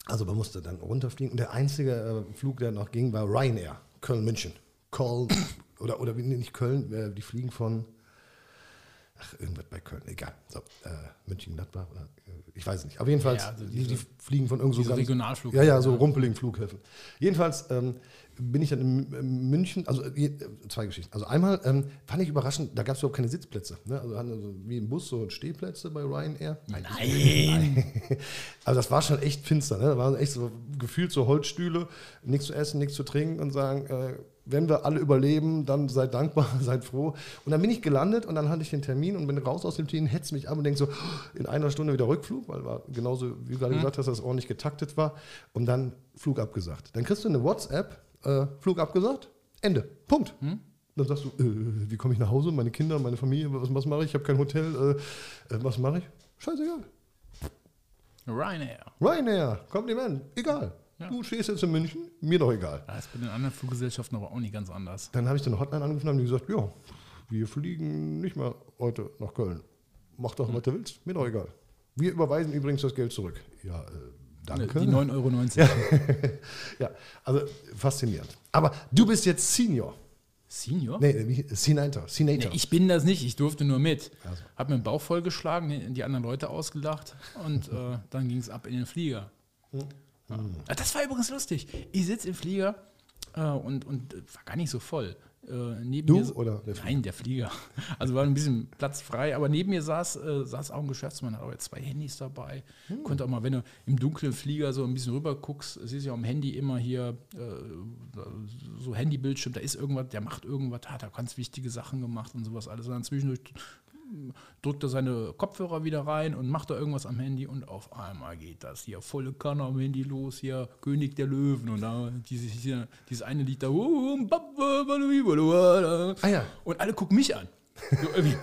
also man musste dann runterfliegen. Und der einzige äh, Flug, der noch ging, war Ryanair. Köln-München. Köln, (coughs) oder, oder nicht Köln, äh, die fliegen von Ach, irgendwas bei Köln, egal. So, äh, München, Gladbach oder äh, ich weiß es nicht. Aber jedenfalls, Ja, also die, diese- die fliegen von irgendwo ganz- Regionalflughäfen, Ja, ja, so rumpeligen Flughäfen. Jedenfalls ähm, bin ich dann in München, also äh, zwei Geschichten. Also einmal ähm, fand ich überraschend, da gab es überhaupt keine Sitzplätze. Ne? Also hatten also wie im Bus so Stehplätze bei Ryanair. nein. (laughs) Also das war schon echt finster. Ne? Da waren echt so gefühlt so Holzstühle, nichts zu essen, nichts zu trinken und sagen, äh, wenn wir alle überleben, dann seid dankbar, (laughs) seid froh. Und dann bin ich gelandet und dann hatte ich den Termin und bin raus aus dem Termin, hetzt mich ab und denke so, (gasps) in einer Stunde wieder Rückflug, weil war genauso, wie du gerade gesagt hast, dass das ordentlich getaktet war. Und dann Flug abgesagt. Dann kriegst du eine WhatsApp, äh, Flug abgesagt, Ende, Punkt. Dann sagst du, äh, wie komme ich nach Hause, meine Kinder, meine Familie, was, was mache ich, ich habe kein Hotel, äh, äh, was mache ich? Scheißegal. Ryanair. Ryanair, Kompliment, egal. Du stehst jetzt in München, mir doch egal. Das ist bei den anderen Fluggesellschaften aber auch nicht ganz anders. Dann habe ich eine Hotline angerufen und haben die gesagt, ja, wir fliegen nicht mehr heute nach Köln. Mach doch, was du willst, mir doch egal. Wir überweisen übrigens das Geld zurück. Ja, äh, danke. Die 9,90 Euro. (laughs) ja, also faszinierend. Aber du bist jetzt Senior. Senior? Nee, wie- Senator. Nee, Senator. ich bin das nicht, ich durfte nur mit. Also. Hab mir den Bauch vollgeschlagen, die- die anderen Leute ausgelacht und äh, (laughs) dann ging es ab in den Flieger. Hm. Ja. Ah, Das war übrigens lustig. Ich sitze im Flieger äh, und, und war gar nicht so voll. Äh, neben Du mir, oder der Flieger? Nein, der Flieger. (laughs) Also war ein bisschen Platz frei, aber neben mir saß, äh, saß auch ein Geschäftsmann, hat aber jetzt zwei Handys dabei. Hm. Konnte auch mal, wenn du im dunklen Flieger so ein bisschen rüber guckst, siehst du ja am Handy immer hier äh, so Handybildschirm, da ist irgendwas, der macht irgendwas, hat er ganz wichtige Sachen gemacht und sowas alles. Und dann zwischendurch drückt er seine Kopfhörer wieder rein und macht da irgendwas am Handy und auf einmal geht das hier volle Kanne am Handy los, hier König der Löwen und da dieses, hier, dieses eine Lied da Ah ja. und alle gucken mich an. So was,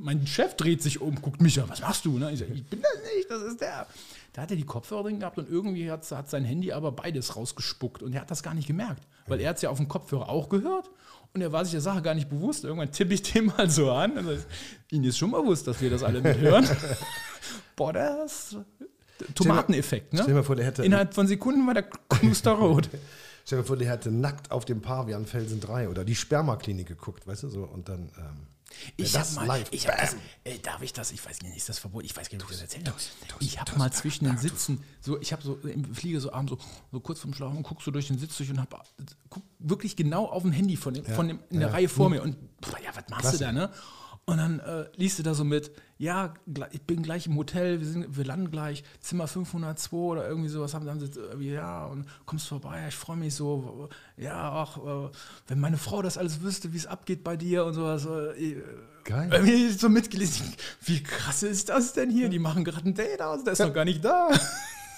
mein Chef dreht sich um, guckt mich an, was machst du? Ne? Ich, sag, ich bin das nicht, das ist der. Da hat er die Kopfhörer drin gehabt und irgendwie hat, hat sein Handy aber beides rausgespuckt und er hat das gar nicht gemerkt, weil er hat es ja auf dem Kopfhörer auch gehört und er war sich der Sache gar nicht bewusst. Irgendwann tippe ich den mal so an und das, Ihnen ist schon bewusst, dass wir das alle mithören. (laughs) Boah, das Tomateneffekt, Stell dir mal ne? vor, der hätte, Innerhalb von Sekunden war der Knuster (laughs) rot. stell dir mal vor, der hätte nackt auf dem Pavian Felsen 3 oder die Spermaklinik geguckt, weißt du, so und dann. Ähm, Ich das hab mal, live. ich hab das, äh, darf ich das? Ich weiß nicht, ist das verboten? Ich weiß gar nicht, ob ich das erzählt habe. Ich habe mal zwischen den Sitzen, so, ich habe so im Flieger so abends so, so kurz vorm Schlafen und guck so durch den Sitz durch und hab, guck wirklich genau auf dem Handy von dem, von dem in der ja. Reihe vor mir und boah, ja, was machst Klasse. du da, ne? Und dann äh, liest du da so mit, ja, ich bin gleich im Hotel, wir, sind, wir landen gleich, Zimmer 502 oder irgendwie sowas, haben dann so, äh, ja, und kommst vorbei, ich freue mich so, ja, ach, äh, wenn meine Frau das alles wüsste, wie es abgeht bei dir und sowas, äh, Geil. irgendwie so mitgelesen, wie krass ist das denn hier? Die machen gerade ein Date aus, der ist noch gar nicht da.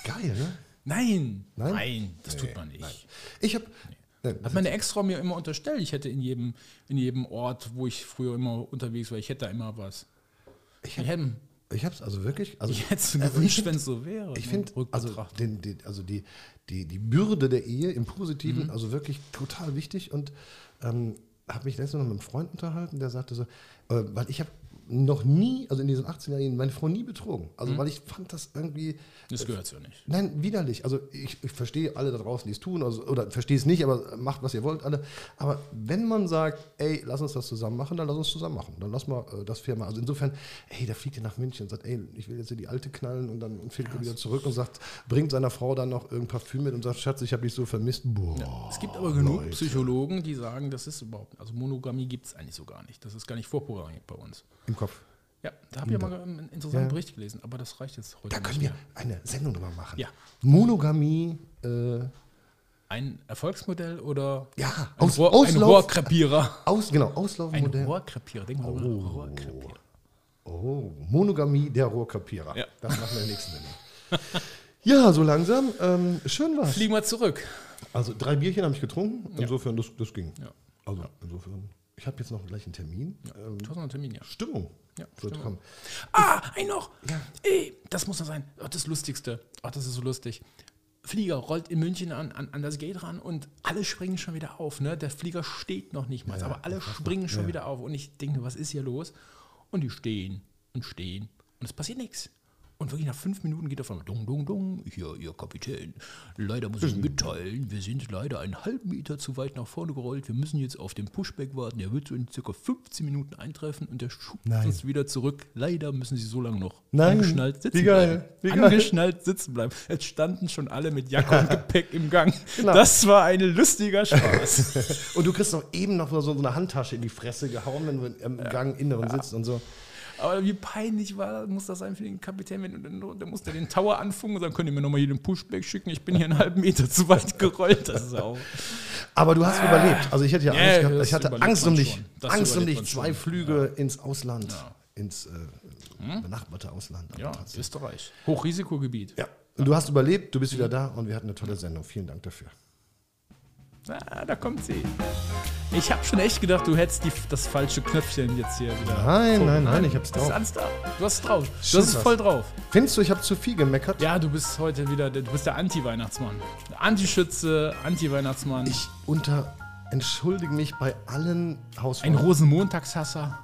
Geil, ne? Nein, Nein? nein, das tut man nicht. Ich habe. Hat meine Ex-Frau mir immer unterstellt, ich hätte in jedem, in jedem Ort, wo ich früher immer unterwegs war, ich hätte da immer was. Ich hätte Ich habe es also wirklich. Also, ich hätte es also gewünscht, wenn es so wäre. Ich ne, finde, also, den, den, also die, die, die Bürde der Ehe im Positiven, Mhm. also wirklich total wichtig. Und ähm, habe mich letztens noch mit einem Freund unterhalten, der sagte so, äh, weil ich habe noch nie, also in diesen 18 Jahren, meine Frau nie betrogen. Also Mhm. weil ich fand das irgendwie, das gehört so nicht. nein, widerlich. Also ich, ich verstehe alle da draußen, die es tun, also, oder verstehe es nicht, aber macht, was ihr wollt, alle. Aber wenn man sagt, ey, lass uns das zusammen machen, dann lass uns zusammen machen. Dann lass mal äh, das Firma. Also insofern, ey, da fliegt ihr nach München und sagt, ey, ich will jetzt hier die alte knallen und dann fliegt er wieder zurück und sagt, bringt seiner Frau dann noch irgendein Parfüm mit und sagt, Schatz, ich habe dich so vermisst. Boah. Es gibt aber genug Leute. Psychologen, die sagen, das ist überhaupt, also Monogamie gibt es eigentlich so gar nicht. Das ist gar nicht vorprogrammiert bei uns. Im Kopf. Ja, da habe ich ja mal einen interessanten Ja. Bericht gelesen, aber das reicht jetzt heute Da können wir eine Sendung drüber machen. Ja. Monogamie, äh, Ein Erfolgsmodell oder Ja, ein, aus- Rohr, ein Auslauf- Rohrkrepierer? aus, genau, Ein Auslaufmodell. Rohrkrepierer, denk mal nach. Rohrkrepierer. Oh, Monogamie der Rohrkrepierer. Ja. Das machen wir in der nächsten Sendung. (laughs) ja, so langsam. Ähm, schön was. Fliegen wir zurück. Also drei Bierchen habe ich getrunken. Insofern, das, das ging. Ja. Also insofern. Ich habe jetzt noch gleich einen Termin. Ähm, Du hast noch einen Termin, ja. Stimmung. Ja, wird kommen. Ah, ein noch. Ey, das muss noch sein. Ach, das Lustigste. Ach, das ist so lustig. Flieger rollt in München an, an, an das Gate ran und alle springen schon wieder auf. Ne? Der Flieger steht noch nicht mal, Ja, aber alle springen schon Ja. wieder auf. Und ich denke, was ist hier los? Und die stehen und stehen und es passiert nichts. Und wirklich nach fünf Minuten geht er von Dung, Dung, Dung. Hier, Ihr Kapitän. Leider muss ich mitteilen, wir sind leider einen halben Meter zu weit nach vorne gerollt. Wir müssen jetzt auf den Pushback warten. Der wird so in circa 15 Minuten eintreffen und der schubt uns wieder zurück. Leider müssen sie so lange noch Nein. angeschnallt sitzen Wie geil. bleiben. Wie geil. Angeschnallt sitzen bleiben. Jetzt standen schon alle mit Jacke und (laughs) Gepäck im Gang. Genau. Das war ein lustiger Spaß. (laughs) Und du kriegst noch eben noch so, so eine Handtasche in die Fresse gehauen, wenn du im Gang Inneren sitzt und so. Aber wie peinlich war, muss das sein für den Kapitän, wenn dann, der musste den Tower anfunken und sagen, könnt ihr mir nochmal hier den Pushback schicken, ich bin hier einen halben Meter zu weit gerollt. Das ist auch. Aber du hast überlebt. Also ich hätte ja Ja, Angst das Ich hatte Angst um dich. Angst um dich. Zwei. Flüge ins Ausland. Ins äh, benachbarte Ausland. Ja. Österreich. Hochrisikogebiet. ja. Und du hast überlebt, du bist wieder da und wir hatten eine tolle Sendung. Vielen Dank dafür. Ah, da kommt sie. Ich habe schon echt gedacht, du hättest die, das falsche Knöpfchen jetzt hier wieder. Nein, vor- nein, nein, ich hab's Das ist drauf. alles da. Du hast es drauf. Du hast es voll drauf. Findest du, ich habe zu viel gemeckert? Ja, du bist heute wieder, der- du bist der Anti-Weihnachtsmann. Antischütze, Anti-Weihnachtsmann. Ich unter entschuldige mich bei allen Ein Hausfrauen. Rosenmontagshasser.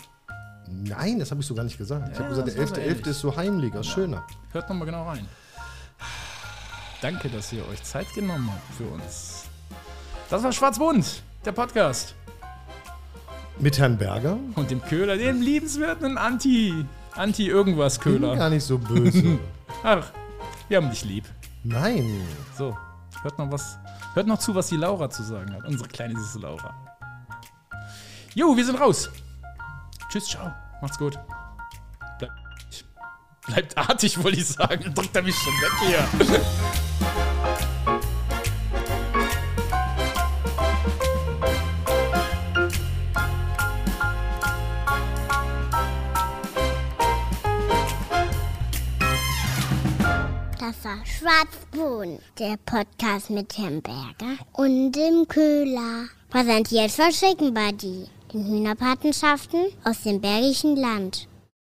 Nein, das habe ich so gar nicht gesagt. Ich Ja, habe gesagt, der das war 11.11. ehrlich. ist so heimlicher, schöner. Hört nochmal genau rein. Danke, dass ihr euch Zeit genommen habt für uns. Das war Schwarzbund, der Podcast. Mit Herrn Berger? Und dem Köhler, dem liebenswerten Anti, Anti-Irgendwas Bin Köhler. gar nicht so böse. (laughs) Ach, wir haben dich lieb. Nein. So, hört noch was. Hört noch zu, was die Laura zu sagen hat. Unsere kleine süße Laura. Jo, wir sind raus. Tschüss, ciao. Macht's gut. Bleib, bleibt artig, wollte ich sagen. Drückt er mich schon weg hier. (laughs) Das war Schwarzbohnen, der Podcast mit Herrn Berger und dem Köhler. Präsentiert von Chicken Buddy, den Hühnerpatenschaften aus dem Bergischen Land.